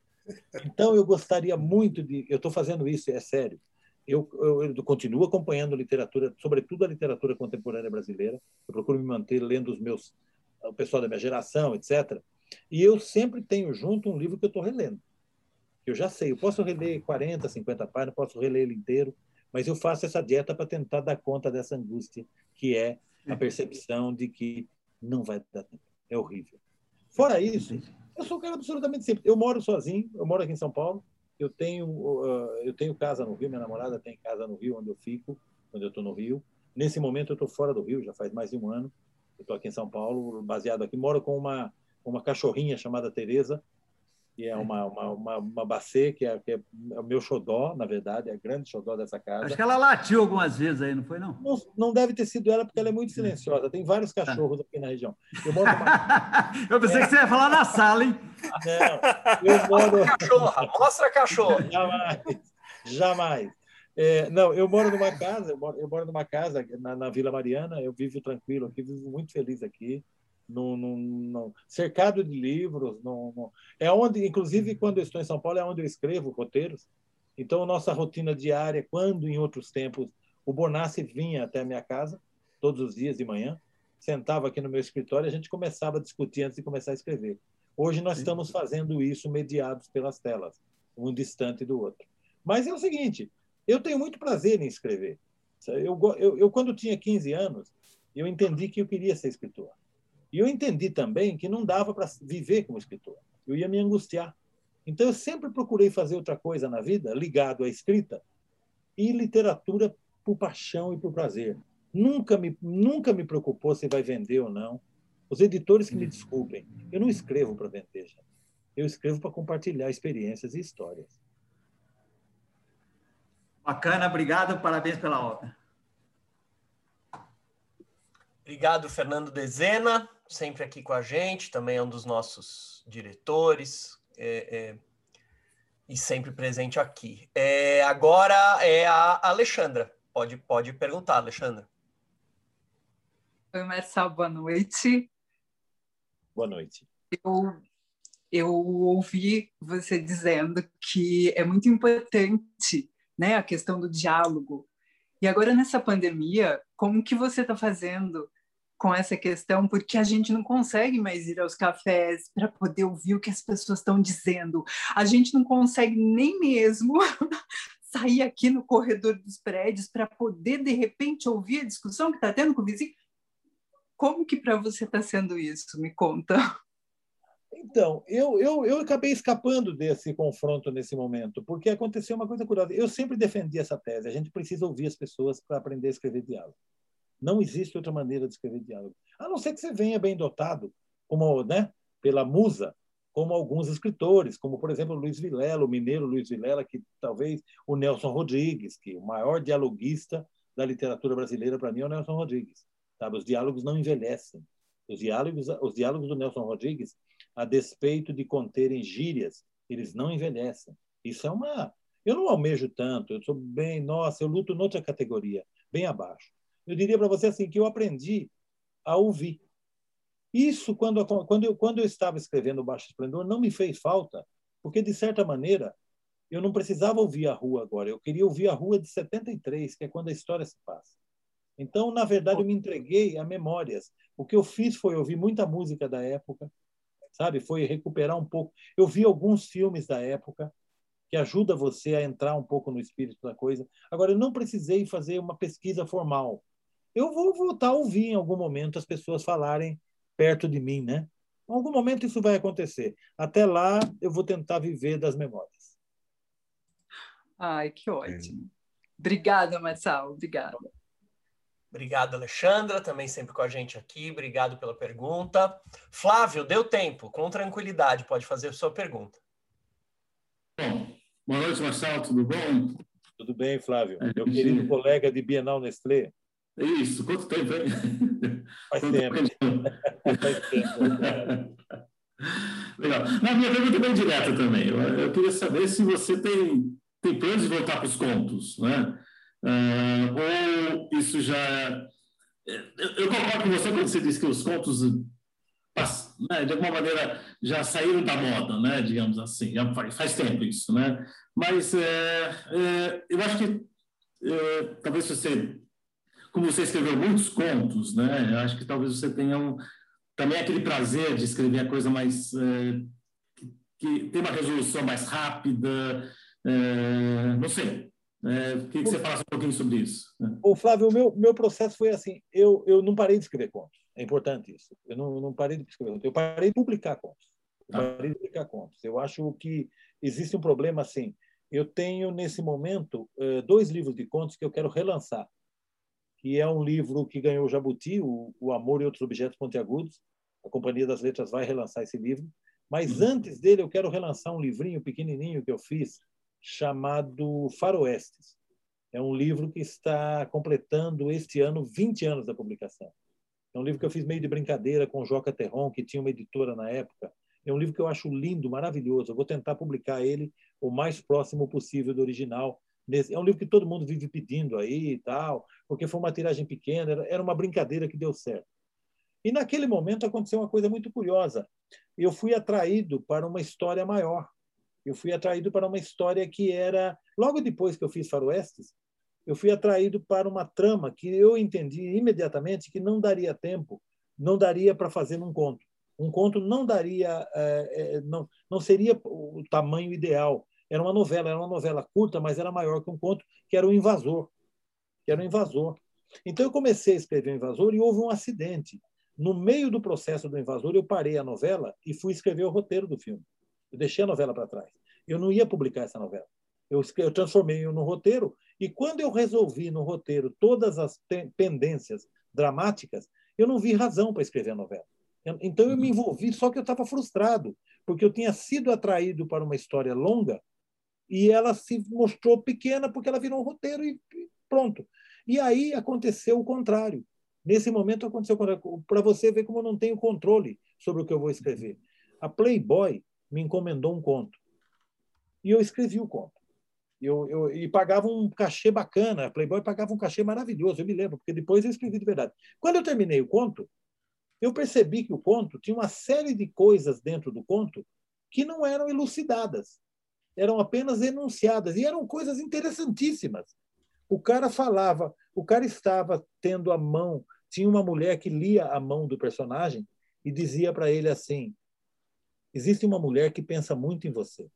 Então, eu gostaria muito de. Eu estou fazendo isso, é sério. Eu, eu, eu, continuo acompanhando literatura, sobretudo a literatura contemporânea brasileira. Eu procuro me manter lendo os meus, o pessoal da minha geração, etc. E eu sempre tenho junto um livro que eu estou relendo. Eu já sei, eu posso reler 40, 50 páginas, posso reler ele inteiro, mas eu faço essa dieta para tentar dar conta dessa angústia, que é a percepção de que não vai dar tempo. É horrível. Fora isso, eu sou um cara absolutamente simples. Eu moro sozinho, eu moro aqui em São Paulo, eu tenho, uh, eu tenho casa no Rio, minha namorada tem casa no Rio, onde eu fico, quando eu estou no Rio. Nesse momento, eu estou fora do Rio, já faz mais de um ano. Eu estou aqui em São Paulo, baseado aqui. Moro com uma, uma cachorrinha chamada Tereza, que é uma, uma, uma, uma bacê, que é, que é o meu xodó, na verdade, é a grande xodó dessa casa. Acho que ela latiu algumas vezes aí, não foi, não? Não, não deve ter sido ela, porque ela é muito silenciosa. Tem vários cachorros aqui na região. Eu, moro numa... eu pensei é. que você ia falar na sala, hein? Não, eu moro... Mostra cachorra, mostra a cachorra. Jamais, jamais. É, não, eu moro numa casa, eu moro, eu moro numa casa na, na Vila Mariana, eu vivo tranquilo aqui, vivo muito feliz aqui no, no, no, cercado de livros. No, é onde, inclusive, quando eu estou em São Paulo, é onde eu escrevo roteiros. Então, nossa rotina diária, quando em outros tempos o Bonassi vinha até a minha casa, todos os dias de manhã, sentava aqui no meu escritório e a gente começava a discutir antes de começar a escrever. Hoje nós estamos fazendo isso mediados pelas telas, um distante do outro. Mas é o seguinte, eu tenho muito prazer em escrever. Eu, eu, eu quando tinha 15 anos, eu entendi que eu queria ser escritor. E eu entendi também que não dava para viver como escritor. Eu ia me angustiar. Então eu sempre procurei fazer outra coisa na vida ligado à escrita e literatura por paixão e por prazer. Nunca me nunca me preocupou se vai vender ou não. Os editores que me desculpem, eu não escrevo para vender, gente. Eu escrevo para compartilhar experiências e histórias. Bacana, obrigado, parabéns pela obra. Obrigado, Fernando Dezena sempre aqui com a gente, também é um dos nossos diretores é, é, e sempre presente aqui. É, agora é a Alexandra. Pode, pode perguntar, Alexandra. Oi, Marcelo, boa noite. Boa noite. Eu, eu ouvi você dizendo que é muito importante né, a questão do diálogo. E agora, nessa pandemia, como que você está fazendo com essa questão, porque a gente não consegue mais ir aos cafés para poder ouvir o que as pessoas estão dizendo. A gente não consegue nem mesmo sair aqui no corredor dos prédios para poder, de repente, ouvir a discussão que está tendo com o vizinho. Como que para você está sendo isso? Me conta. Então, eu, eu, eu acabei escapando desse confronto nesse momento, porque aconteceu uma coisa curiosa. Eu sempre defendi essa tese: a gente precisa ouvir as pessoas para aprender a escrever diálogo. Não existe outra maneira de escrever diálogo. A não ser que você venha bem dotado, como, né, pela musa, como alguns escritores, como, por exemplo, Luiz Vilela, o mineiro Luiz Vilela, que talvez o Nelson Rodrigues, que o maior dialoguista da literatura brasileira, para mim, é o Nelson Rodrigues. Sabe? Os diálogos não envelhecem. Os diálogos, os diálogos do Nelson Rodrigues, a despeito de conterem gírias, eles não envelhecem. Isso é uma. Eu não almejo tanto, eu sou bem, nossa, eu luto noutra categoria, bem abaixo eu diria para você assim que eu aprendi a ouvir. Isso, quando, quando, eu, quando eu estava escrevendo o Baixo Esplendor, não me fez falta, porque, de certa maneira, eu não precisava ouvir a rua agora, eu queria ouvir a rua de 73, que é quando a história se passa. Então, na verdade, eu me entreguei a memórias. O que eu fiz foi ouvir muita música da época, sabe? Foi recuperar um pouco. Eu vi alguns filmes da época, que ajuda você a entrar um pouco no espírito da coisa. Agora, eu não precisei fazer uma pesquisa formal eu vou voltar a ouvir em algum momento as pessoas falarem perto de mim, né? Em algum momento isso vai acontecer. Até lá, eu vou tentar viver das memórias. Ai, que ótimo. Obrigada, Marçal. Obrigada. Obrigado, Alexandra, também sempre com a gente aqui. Obrigado pela pergunta. Flávio, deu tempo, com tranquilidade, pode fazer a sua pergunta. Boa noite, Marcelo, tudo bom? Tudo bem, Flávio. Meu querido colega de Bienal Nestlé. Isso, quanto tempo, hein? Faz tempo. Faz tempo. Legal. Na minha pergunta é bem direta também. Eu, eu, queria saber se você tem, tem planos de voltar para os contos, né? Uh, ou isso já. Eu, eu, concordo com você quando você diz que os contos, né, de alguma maneira, já saíram da moda, né? Digamos assim. Já faz, faz tempo isso, né? Mas é, é, eu acho que é, talvez você como você escreveu muitos contos, né? Eu acho que talvez você tenha um, também aquele prazer de escrever a coisa mais é, que, que, tem uma resolução mais rápida, é, não sei. É, queria que você falasse um pouquinho sobre isso. Né? O Flávio, o meu, meu processo foi assim: eu, eu não parei de escrever contos. É importante isso. Eu não, não parei de escrever contos. Eu parei de publicar contos. Eu ah. parei de publicar contos. Eu acho que existe um problema assim. Eu tenho, nesse momento, eh, dois livros de contos que eu quero relançar que é um livro que ganhou o Jabuti, o, o Amor e Outros Objetos Pontiagudos. A Companhia das Letras vai relançar esse livro. Mas uhum. antes dele, eu quero relançar um livrinho pequenininho que eu fiz, chamado Faroestes. É um livro que está completando este ano 20 anos da publicação. É um livro que eu fiz meio de brincadeira com o Joca Terron, que tinha uma editora na época. É um livro que eu acho lindo, maravilhoso. Eu vou tentar publicar ele o mais próximo possível do original, é um livro que todo mundo vive pedindo aí e tal, porque foi uma tiragem pequena, era uma brincadeira que deu certo. E naquele momento aconteceu uma coisa muito curiosa. Eu fui atraído para uma história maior. Eu fui atraído para uma história que era logo depois que eu fiz Faroestes, eu fui atraído para uma trama que eu entendi imediatamente que não daria tempo, não daria para fazer num conto. Um conto não daria, é, não, não seria o tamanho ideal. Era uma novela, era uma novela curta, mas era maior que um conto, que era o Invasor. Que era o Invasor. Então eu comecei a escrever o Invasor e houve um acidente. No meio do processo do Invasor, eu parei a novela e fui escrever o roteiro do filme. Eu deixei a novela para trás. Eu não ia publicar essa novela. Eu, eu transformei no roteiro e quando eu resolvi no roteiro todas as pendências dramáticas, eu não vi razão para escrever a novela. Então eu me envolvi, só que eu estava frustrado, porque eu tinha sido atraído para uma história longa e ela se mostrou pequena porque ela virou um roteiro e pronto. E aí aconteceu o contrário. Nesse momento aconteceu. Para você ver como eu não tenho controle sobre o que eu vou escrever. A Playboy me encomendou um conto. E eu escrevi o conto. Eu, eu, e pagava um cachê bacana. A Playboy pagava um cachê maravilhoso, eu me lembro, porque depois eu escrevi de verdade. Quando eu terminei o conto, eu percebi que o conto tinha uma série de coisas dentro do conto que não eram elucidadas eram apenas enunciadas e eram coisas interessantíssimas. O cara falava, o cara estava tendo a mão, tinha uma mulher que lia a mão do personagem e dizia para ele assim: existe uma mulher que pensa muito em você.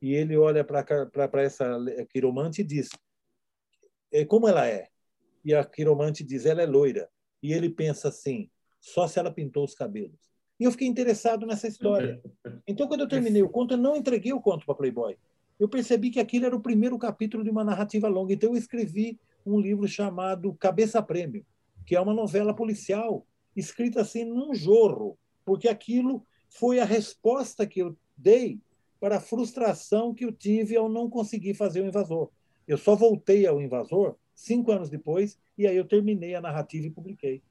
E ele olha para essa quiromante e diz: é, como ela é? E a quiromante diz: ela é loira. E ele pensa assim: só se ela pintou os cabelos. E eu fiquei interessado nessa história. Então, quando eu terminei o conto, eu não entreguei o conto para Playboy. Eu percebi que aquilo era o primeiro capítulo de uma narrativa longa. Então, eu escrevi um livro chamado Cabeça Prêmio, que é uma novela policial, escrita assim num jorro, porque aquilo foi a resposta que eu dei para a frustração que eu tive ao não conseguir fazer o invasor. Eu só voltei ao invasor cinco anos depois, e aí eu terminei a narrativa e publiquei.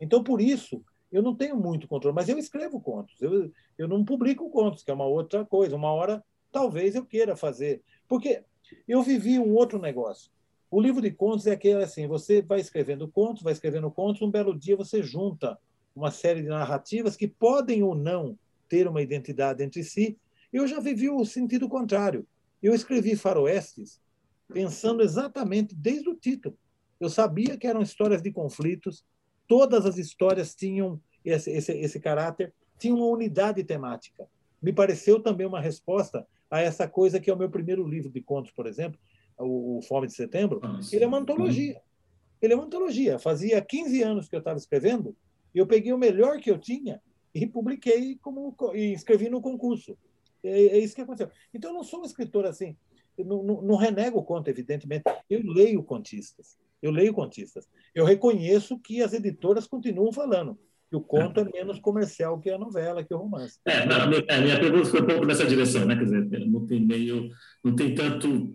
Então, por isso, eu não tenho muito controle, mas eu escrevo contos. Eu, eu não publico contos, que é uma outra coisa. Uma hora, talvez eu queira fazer. Porque eu vivi um outro negócio. O livro de contos é aquele assim: você vai escrevendo contos, vai escrevendo contos, um belo dia você junta uma série de narrativas que podem ou não ter uma identidade entre si. Eu já vivi o sentido contrário. Eu escrevi Faroestes pensando exatamente desde o título. Eu sabia que eram histórias de conflitos, todas as histórias tinham esse, esse, esse caráter, tinham uma unidade temática. Me pareceu também uma resposta a essa coisa que é o meu primeiro livro de contos, por exemplo, o, Fome de Setembro. Ah, ele é uma antologia. Ele é uma antologia. Fazia 15 anos que eu estava escrevendo eu peguei o melhor que eu tinha e publiquei como e escrevi no concurso. É, é isso que aconteceu. Então eu não sou um escritor assim. Não, não, não, renego o conto, evidentemente. Eu leio contistas. Eu leio contistas. Eu reconheço que as editoras continuam falando. que o conto é menos comercial que a novela, que o romance. É, a, minha, a minha pergunta foi um pouco nessa direção, né? Quer dizer, não tem meio, não tem tanto,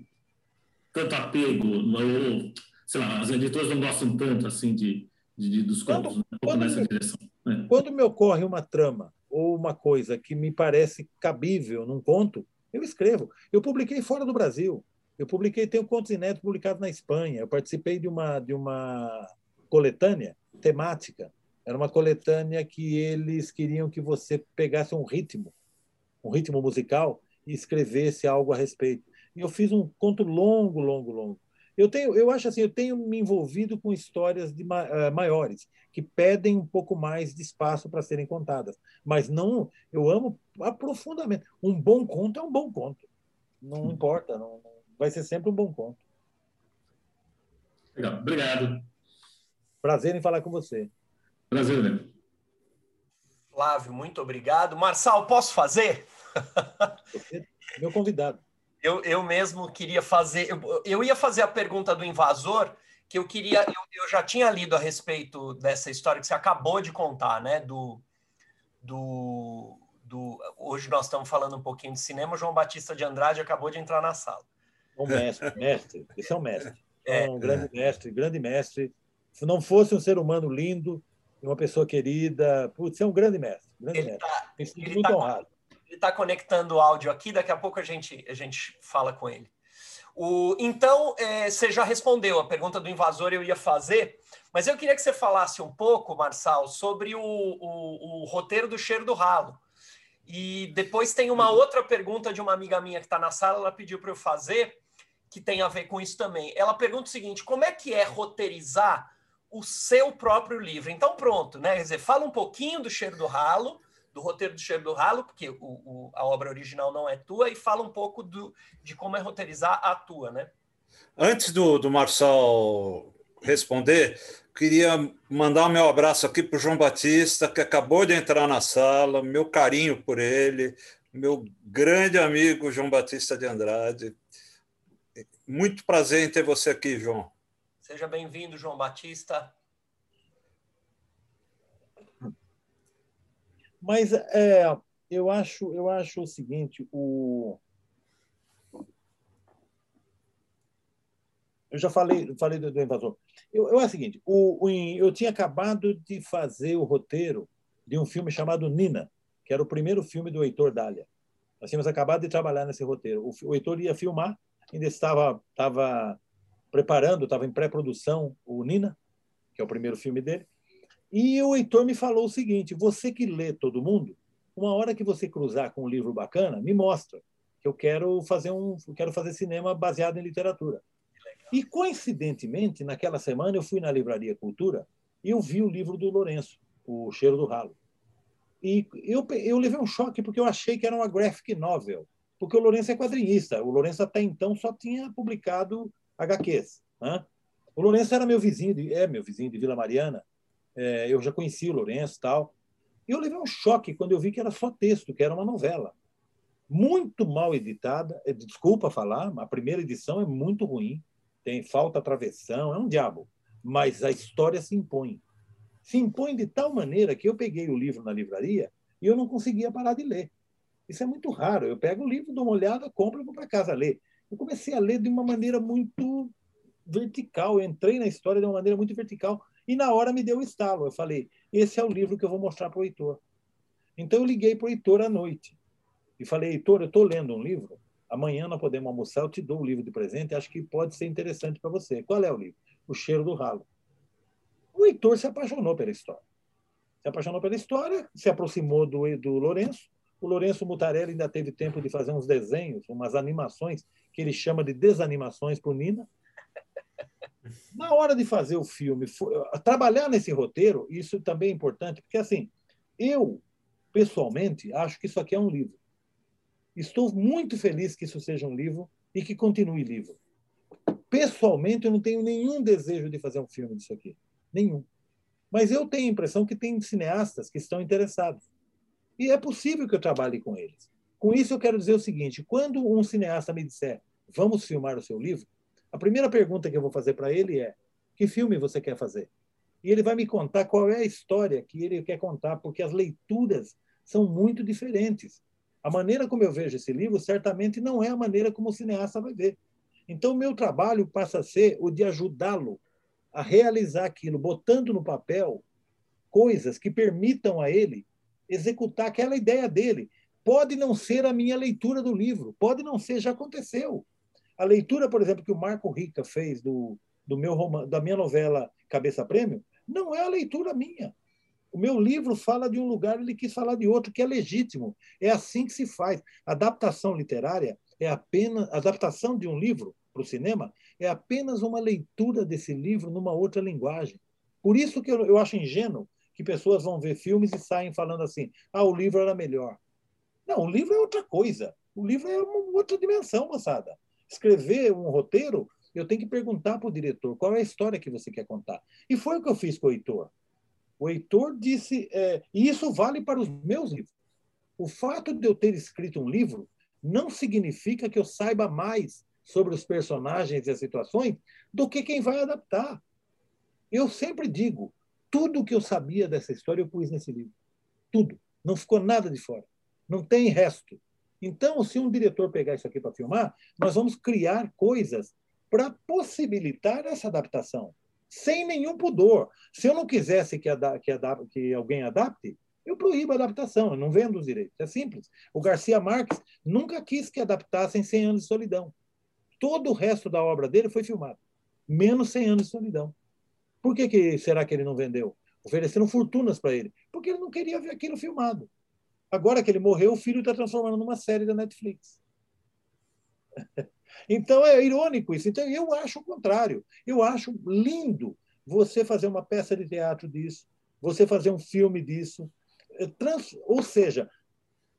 tanto apego, ou, sei lá, as editoras não gostam tanto assim de, de, de dos contos, quando, né? um pouco nessa me, direção. Né? Quando me ocorre uma trama ou uma coisa que me parece cabível num conto, eu escrevo. Eu publiquei fora do Brasil. Eu publiquei, tenho contos inéditos publicados na Espanha. Eu participei de uma de uma coletânea temática era uma coletânea que eles queriam que você pegasse um ritmo, um ritmo musical e escrevesse algo a respeito. E eu fiz um conto longo, longo, longo. Eu tenho, eu acho assim, eu tenho me envolvido com histórias de uh, maiores que pedem um pouco mais de espaço para serem contadas, mas não, eu amo profundamente. Um bom conto é um bom conto. Não importa, não, vai ser sempre um bom conto. Legal, obrigado. Prazer em falar com você. Prazer, né? Flávio, muito obrigado. Marçal, posso fazer? Meu convidado. Eu, eu mesmo queria fazer. Eu, eu ia fazer a pergunta do invasor, que eu queria. Eu, eu, já tinha lido a respeito dessa história que você acabou de contar, né? Do, do, do, hoje nós estamos falando um pouquinho de cinema. O João Batista de Andrade acabou de entrar na sala. Um mestre, mestre. Esse é um mestre. É. um grande mestre, grande mestre. Se não fosse um ser humano lindo, uma pessoa querida. Putz, é um grande mestre. Grande ele mestre. Tá, muito tá, honrado. Ele está conectando o áudio aqui, daqui a pouco a gente, a gente fala com ele. O, então, é, você já respondeu a pergunta do invasor, eu ia fazer, mas eu queria que você falasse um pouco, Marçal, sobre o, o, o roteiro do Cheiro do Ralo. E depois tem uma outra pergunta de uma amiga minha que está na sala, ela pediu para eu fazer, que tem a ver com isso também. Ela pergunta o seguinte: como é que é roteirizar o seu próprio livro. Então, pronto, né? Quer dizer, fala um pouquinho do Cheiro do Ralo, do roteiro do Cheiro do Ralo, porque o, o, a obra original não é tua, e fala um pouco do, de como é roteirizar a tua, né? Antes do, do Marçal responder, queria mandar meu abraço aqui para o João Batista, que acabou de entrar na sala, meu carinho por ele, meu grande amigo João Batista de Andrade. Muito prazer em ter você aqui, João. Seja bem-vindo, João Batista. Mas é, eu acho, eu acho o seguinte, o eu já falei, falei do, do invasor. Eu, eu, é o seguinte, o, o, eu tinha acabado de fazer o roteiro de um filme chamado Nina, que era o primeiro filme do Heitor Dália. Nós tínhamos acabado de trabalhar nesse roteiro. O, o Heitor ia filmar, ainda estava, estava preparando, estava em pré-produção o Nina, que é o primeiro filme dele. E o Heitor me falou o seguinte: você que lê todo mundo, uma hora que você cruzar com um livro bacana, me mostra que eu quero fazer um, quero fazer cinema baseado em literatura. E coincidentemente, naquela semana eu fui na livraria Cultura e eu vi o livro do Lourenço, O Cheiro do Ralo. E eu, eu levei um choque porque eu achei que era uma graphic novel, porque o Lourenço é quadrinhista. O Lourenço até então só tinha publicado HQs. Né? O Lourenço era meu vizinho, de, é meu vizinho de Vila Mariana. É, eu já conhecia o Lourenço tal. E eu levei um choque quando eu vi que era só texto, que era uma novela. Muito mal editada. É, desculpa falar, a primeira edição é muito ruim. Tem falta travessão, é um diabo. Mas a história se impõe. Se impõe de tal maneira que eu peguei o livro na livraria e eu não conseguia parar de ler. Isso é muito raro. Eu pego o livro, dou uma olhada, compro e vou para casa ler eu comecei a ler de uma maneira muito vertical. Eu entrei na história de uma maneira muito vertical. E na hora me deu um estalo. Eu falei: esse é o livro que eu vou mostrar para o Heitor. Então eu liguei para o Heitor à noite e falei: Heitor, eu estou lendo um livro. Amanhã nós podemos almoçar, eu te dou o livro de presente. Acho que pode ser interessante para você. Qual é o livro? O Cheiro do Ralo. O Heitor se apaixonou pela história. Se apaixonou pela história, se aproximou do, do Lourenço. O Lourenço Mutarelli ainda teve tempo de fazer uns desenhos, umas animações que ele chama de desanimações para o Nina. Na hora de fazer o filme, trabalhar nesse roteiro, isso também é importante, porque assim, eu, pessoalmente, acho que isso aqui é um livro. Estou muito feliz que isso seja um livro e que continue livro. Pessoalmente, eu não tenho nenhum desejo de fazer um filme disso aqui. Nenhum. Mas eu tenho a impressão que tem cineastas que estão interessados. E é possível que eu trabalhe com eles. Com isso, eu quero dizer o seguinte: quando um cineasta me disser, vamos filmar o seu livro, a primeira pergunta que eu vou fazer para ele é: que filme você quer fazer? e ele vai me contar qual é a história que ele quer contar, porque as leituras são muito diferentes. A maneira como eu vejo esse livro certamente não é a maneira como o cineasta vai ver. Então, meu trabalho passa a ser o de ajudá-lo a realizar aquilo, botando no papel coisas que permitam a ele executar aquela ideia dele. Pode não ser a minha leitura do livro, pode não ser, já aconteceu. A leitura, por exemplo, que o Marco Rica fez do, do meu romance, da minha novela Cabeça Prêmio, não é a leitura minha. O meu livro fala de um lugar, ele quis falar de outro, que é legítimo. É assim que se faz. Adaptação literária é apenas adaptação de um livro para o cinema é apenas uma leitura desse livro numa outra linguagem. Por isso que eu, eu acho ingênuo que pessoas vão ver filmes e saem falando assim: ah, o livro era melhor. Não, o livro é outra coisa. O livro é uma outra dimensão, moçada. Escrever um roteiro, eu tenho que perguntar para o diretor qual é a história que você quer contar. E foi o que eu fiz com o Heitor. O Heitor disse, é, e isso vale para os meus livros. O fato de eu ter escrito um livro não significa que eu saiba mais sobre os personagens e as situações do que quem vai adaptar. Eu sempre digo, tudo o que eu sabia dessa história eu pus nesse livro. Tudo. Não ficou nada de fora. Não tem resto. Então, se um diretor pegar isso aqui para filmar, nós vamos criar coisas para possibilitar essa adaptação, sem nenhum pudor. Se eu não quisesse que, que, que alguém adapte, eu proíbo a adaptação, eu não vendo os direitos. É simples. O Garcia Marques nunca quis que adaptassem 100 anos de solidão. Todo o resto da obra dele foi filmado, menos 100 anos de solidão. Por que, que será que ele não vendeu? Ofereceram fortunas para ele, porque ele não queria ver aquilo filmado. Agora que ele morreu, o filho está transformando numa série da Netflix. Então é irônico isso. Então eu acho o contrário. Eu acho lindo você fazer uma peça de teatro disso, você fazer um filme disso, é, trans, ou seja,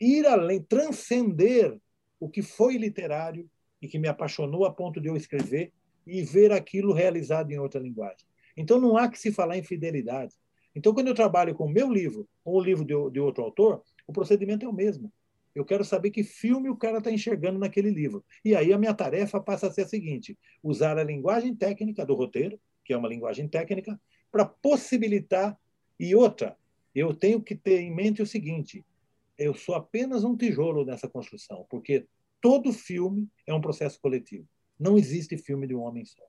ir além, transcender o que foi literário e que me apaixonou a ponto de eu escrever e ver aquilo realizado em outra linguagem. Então não há que se falar em fidelidade. Então quando eu trabalho com o meu livro ou o livro de, de outro autor, o procedimento é o mesmo. Eu quero saber que filme o cara está enxergando naquele livro. E aí a minha tarefa passa a ser a seguinte: usar a linguagem técnica do roteiro, que é uma linguagem técnica, para possibilitar. E outra, eu tenho que ter em mente o seguinte: eu sou apenas um tijolo nessa construção, porque todo filme é um processo coletivo. Não existe filme de um homem só.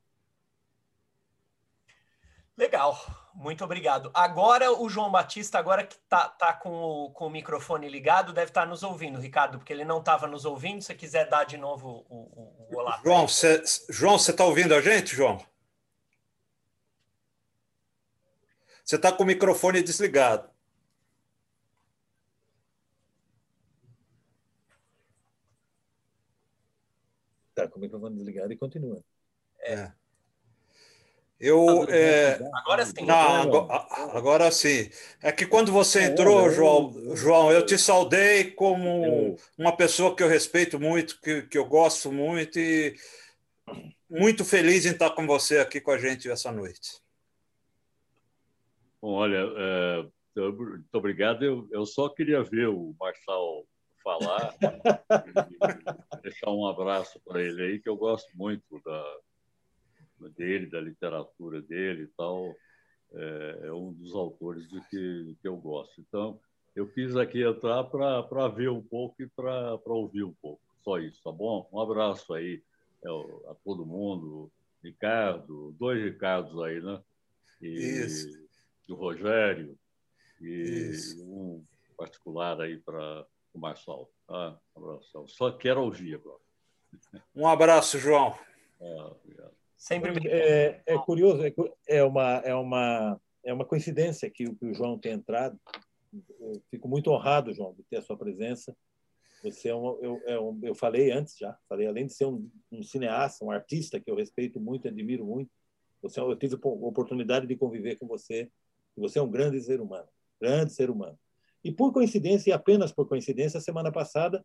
Legal, muito obrigado. Agora o João Batista, agora que está tá com, o, com o microfone ligado, deve estar tá nos ouvindo, Ricardo, porque ele não estava nos ouvindo. Se quiser dar de novo o, o, o olá. João, você João, está ouvindo a gente, João? Você está com o microfone desligado. Está com o microfone desligado e continua. É. Eu, é... Agora sim. Não, agora, agora, sim. É que quando você entrou, João, João, eu te saudei como uma pessoa que eu respeito muito, que, que eu gosto muito e muito feliz em estar com você aqui com a gente essa noite. Bom, olha, é, muito obrigado. Eu, eu só queria ver o Marçal falar, deixar um abraço para ele aí, que eu gosto muito da, dele, da literatura dele e tal. É, é um dos autores de que, que eu gosto. Então, eu quis aqui entrar para ver um pouco e para ouvir um pouco. Só isso, tá bom? Um abraço aí é, a todo mundo. Ricardo, dois Ricardos aí, né? E, isso. e o Rogério. E isso. um particular aí para o Marçal. Ah, um abraço. Só quero ouvir agora. Um abraço, João. Ah, obrigado. Sempre é, é curioso, é, é, uma, é, uma, é uma coincidência que, que o João tenha entrado. Eu fico muito honrado, João, de ter a sua presença. Você é um, eu, é um, eu falei antes já, falei além de ser um, um, cineasta, um artista que eu respeito muito, admiro muito. Você, eu tive a oportunidade de conviver com você. E você é um grande ser humano, grande ser humano. E por coincidência, e apenas por coincidência, semana passada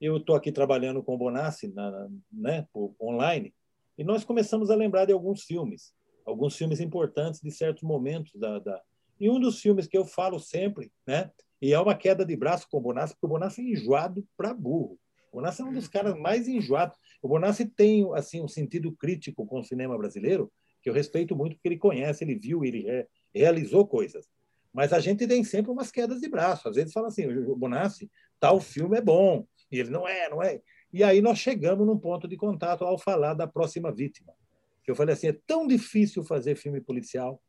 eu estou aqui trabalhando com o Bonassi, na, né, por, online, e nós começamos a lembrar de alguns filmes, alguns filmes importantes de certos momentos da, da... E um dos filmes que eu falo sempre, né? E é uma queda de braço com o Bonassi, porque o Bonassi é enjoado para burro. O Bonassi é um dos caras mais enjoados. O Bonassi tem assim um sentido crítico com o cinema brasileiro que eu respeito muito, porque ele conhece, ele viu, ele, é, realizou coisas. Mas a gente tem sempre umas quedas de braço. Às vezes fala assim, o Bonassi, tal filme é bom. E ele, não é, não é. E aí nós chegamos num ponto de contato ao falar da próxima vítima. Eu falei assim, é tão difícil fazer filme policial,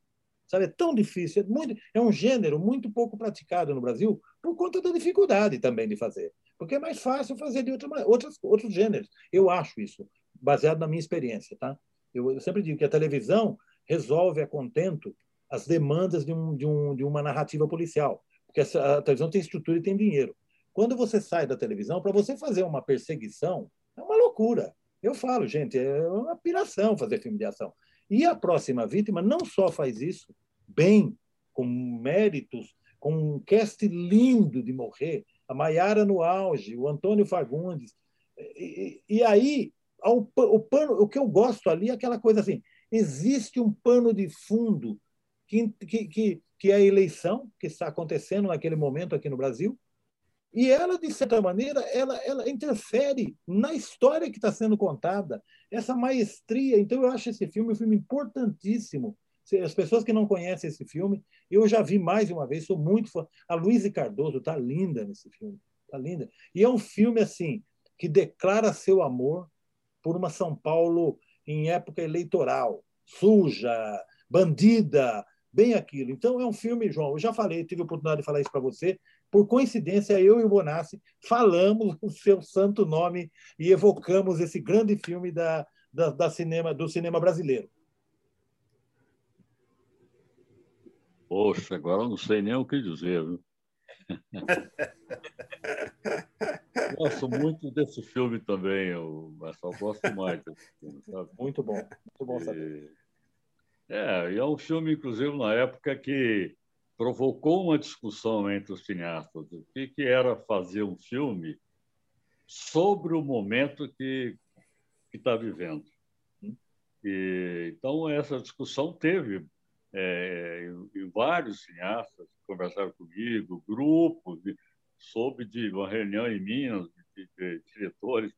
sabe? É tão difícil, é, muito, é um gênero muito pouco praticado no Brasil por conta da dificuldade também de fazer. Porque é mais fácil fazer de outra, outras, outros gêneros. Eu acho isso, baseado na minha experiência, tá? Eu, eu sempre digo que a televisão resolve a contento as demandas de, um, de, um, de uma narrativa policial, porque a televisão tem estrutura e tem dinheiro. Quando você sai da televisão, para você fazer uma perseguição, é uma loucura. Eu falo, gente, é uma piração fazer filme de ação. E a próxima vítima não só faz isso bem, com méritos, com um cast lindo de morrer, a Maiara no auge, o Antônio Fagundes. E, e aí, o, pano, o que eu gosto ali é aquela coisa assim: existe um pano de fundo que, que, que é a eleição que está acontecendo naquele momento aqui no Brasil, e ela, de certa maneira, ela, ela interfere na história que está sendo contada, essa maestria. Então, eu acho esse filme um filme importantíssimo. As pessoas que não conhecem esse filme, eu já vi mais de uma vez, sou muito fã. A Luísa Cardoso está linda nesse filme, está linda. E é um filme assim que declara seu amor por uma São Paulo em época eleitoral, suja, bandida, bem aquilo. Então é um filme, João, eu já falei, tive a oportunidade de falar isso para você, por coincidência, eu e o Bonassi falamos o seu santo nome e evocamos esse grande filme da, da, da cinema, do cinema brasileiro. Poxa, agora eu não sei nem o que dizer. Viu? gosto muito desse filme também, eu, só gosto mais desse filme. Sabe? Muito bom, muito bom saber. E, é, e é um filme, inclusive, na época que provocou uma discussão entre os cineastas o que, que era fazer um filme sobre o momento que está vivendo. E, então, essa discussão teve é, em, em vários cineastas conversaram comigo, grupos, de, soube de uma reunião em Minas de, de, de diretores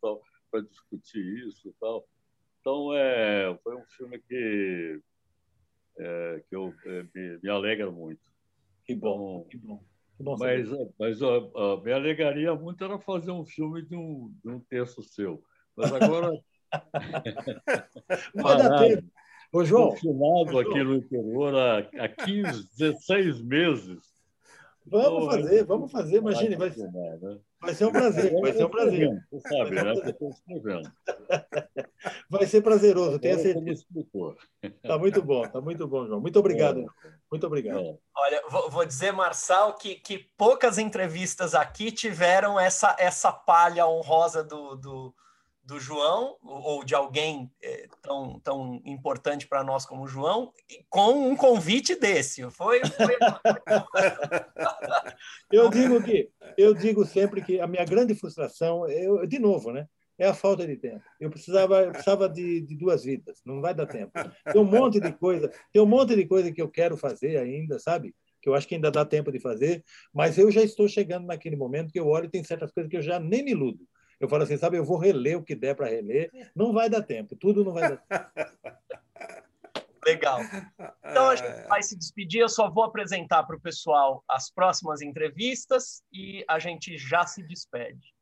para discutir isso tal. Então, é, foi um filme que, é, que eu, é, me, me alegra muito. Que bom, que bom. Que bom mas mas ó, ó, me alegaria muito era fazer um filme de um, de um texto seu. Mas agora. Vai dar tempo. Ô, João. Confinado aqui no interior há, há 15, 16 meses. Vamos fazer, vamos fazer, imagine, vai, ser, né? vai ser um prazer, vai ser um prazer. Você sabe, né? Estou escrevendo. Vai ser prazeroso, tenho certeza. Está muito bom, está muito bom, João. Muito obrigado. É. Muito obrigado. É. Olha, vou dizer, Marçal, que, que poucas entrevistas aqui tiveram essa, essa palha honrosa do, do, do João, ou de alguém é, tão, tão importante para nós como o João, com um convite desse. Foi. foi... eu digo que eu digo sempre que a minha grande frustração, eu, de novo, né? É a falta de tempo. Eu precisava, eu precisava de, de duas vidas. Não vai dar tempo. Tem um monte de coisa, tem um monte de coisa que eu quero fazer ainda, sabe? que eu acho que ainda dá tempo de fazer, mas eu já estou chegando naquele momento que eu olho e tem certas coisas que eu já nem me iludo. Eu falo assim, sabe, eu vou reler o que der para reler, não vai dar tempo, tudo não vai dar tempo. Legal. Então a gente vai se despedir. Eu só vou apresentar para o pessoal as próximas entrevistas e a gente já se despede.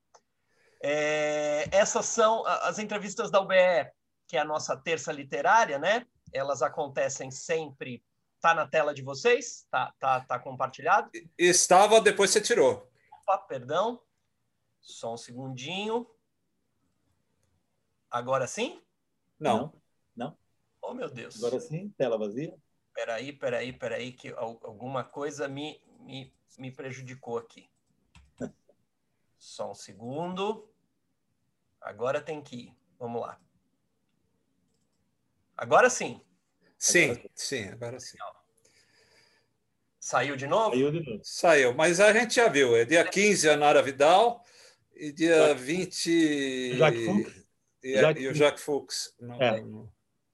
É, essas são as entrevistas da UBE, que é a nossa terça literária, né? Elas acontecem sempre. Tá na tela de vocês? Tá, tá, tá compartilhado? Estava, depois você tirou. Opa, perdão. Só um segundinho. Agora sim? Não. Não. Oh, meu Deus. Agora sim, tela vazia. Peraí, peraí, peraí, que alguma coisa me, me, me prejudicou aqui. Só um segundo. Agora tem que ir. Vamos lá. Agora sim. Sim, agora... sim, agora sim. Saiu de novo? Saiu de novo. Saiu, mas a gente já viu. É dia 15 a Nara Vidal, e dia Jacques. 20. Jacques Fuchs. E, Jacques. e o Jacques Fuchs. Não, é. não...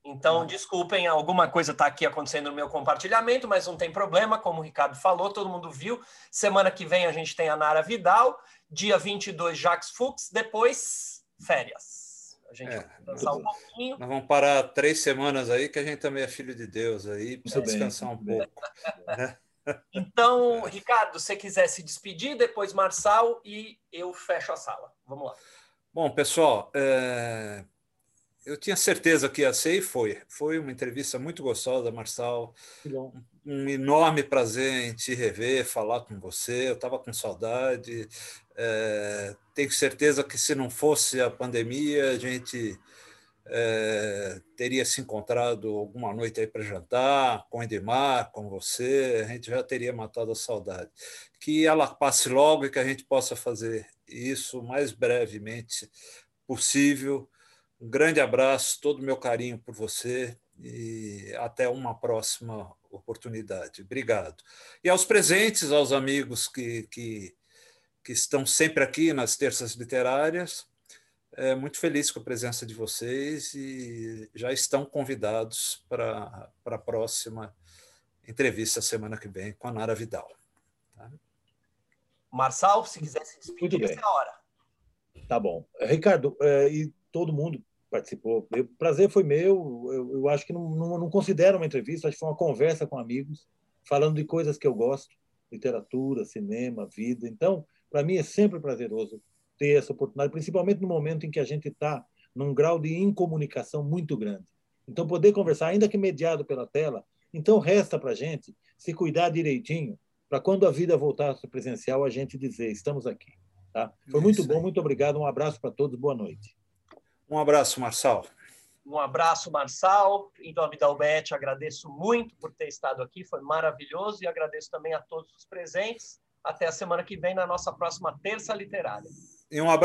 Então, desculpem, alguma coisa está aqui acontecendo no meu compartilhamento, mas não tem problema, como o Ricardo falou, todo mundo viu. Semana que vem a gente tem a Nara Vidal, dia 22, Jacques Fuchs, depois, férias. A gente É, vai descansar um pouquinho. Nós vamos parar três semanas aí, que a gente também é filho de Deus aí, precisa bem, descansar um pouco. né? Então, Ricardo, se você quiser se despedir, depois Marçal e eu fecho a sala. Vamos lá. Bom, pessoal, é, eu tinha certeza que ia ser e foi. Foi uma entrevista muito gostosa, Marçal. Um enorme prazer em te rever, falar com você. Eu estava com saudade. É, tenho certeza que se não fosse a pandemia, a gente é, teria se encontrado alguma noite aí para jantar com o Edmar, com você. A gente já teria matado a saudade. Que ela passe logo e que a gente possa fazer isso o mais brevemente possível. Um grande abraço, todo o meu carinho por você e até uma próxima oportunidade. Obrigado. E aos presentes, aos amigos que, que, que estão sempre aqui nas terças literárias, é, muito feliz com a presença de vocês e já estão convidados para a próxima entrevista semana que vem com a Nara Vidal. Tá? Marçal, se quiser se despedir, Muito bem. essa é a hora. Tá bom. Ricardo, é, e todo mundo participou. O prazer foi meu. Eu, eu acho que não, não, não considero uma entrevista, acho que foi uma conversa com amigos, falando de coisas que eu gosto, literatura, cinema, vida. Então, para mim é sempre prazeroso ter essa oportunidade, principalmente no momento em que a gente está num grau de incomunicação muito grande. Então, poder conversar, ainda que mediado pela tela, então resta para a gente se cuidar direitinho, para quando a vida voltar a ser presencial, a gente dizer, estamos aqui. Tá? Foi muito Isso bom, aí. muito obrigado, um abraço para todos, boa noite. Um abraço, Marçal. Um abraço, Marçal. Em nome da UBET, agradeço muito por ter estado aqui, foi maravilhoso. E agradeço também a todos os presentes. Até a semana que vem, na nossa próxima Terça Literária. E um abraço.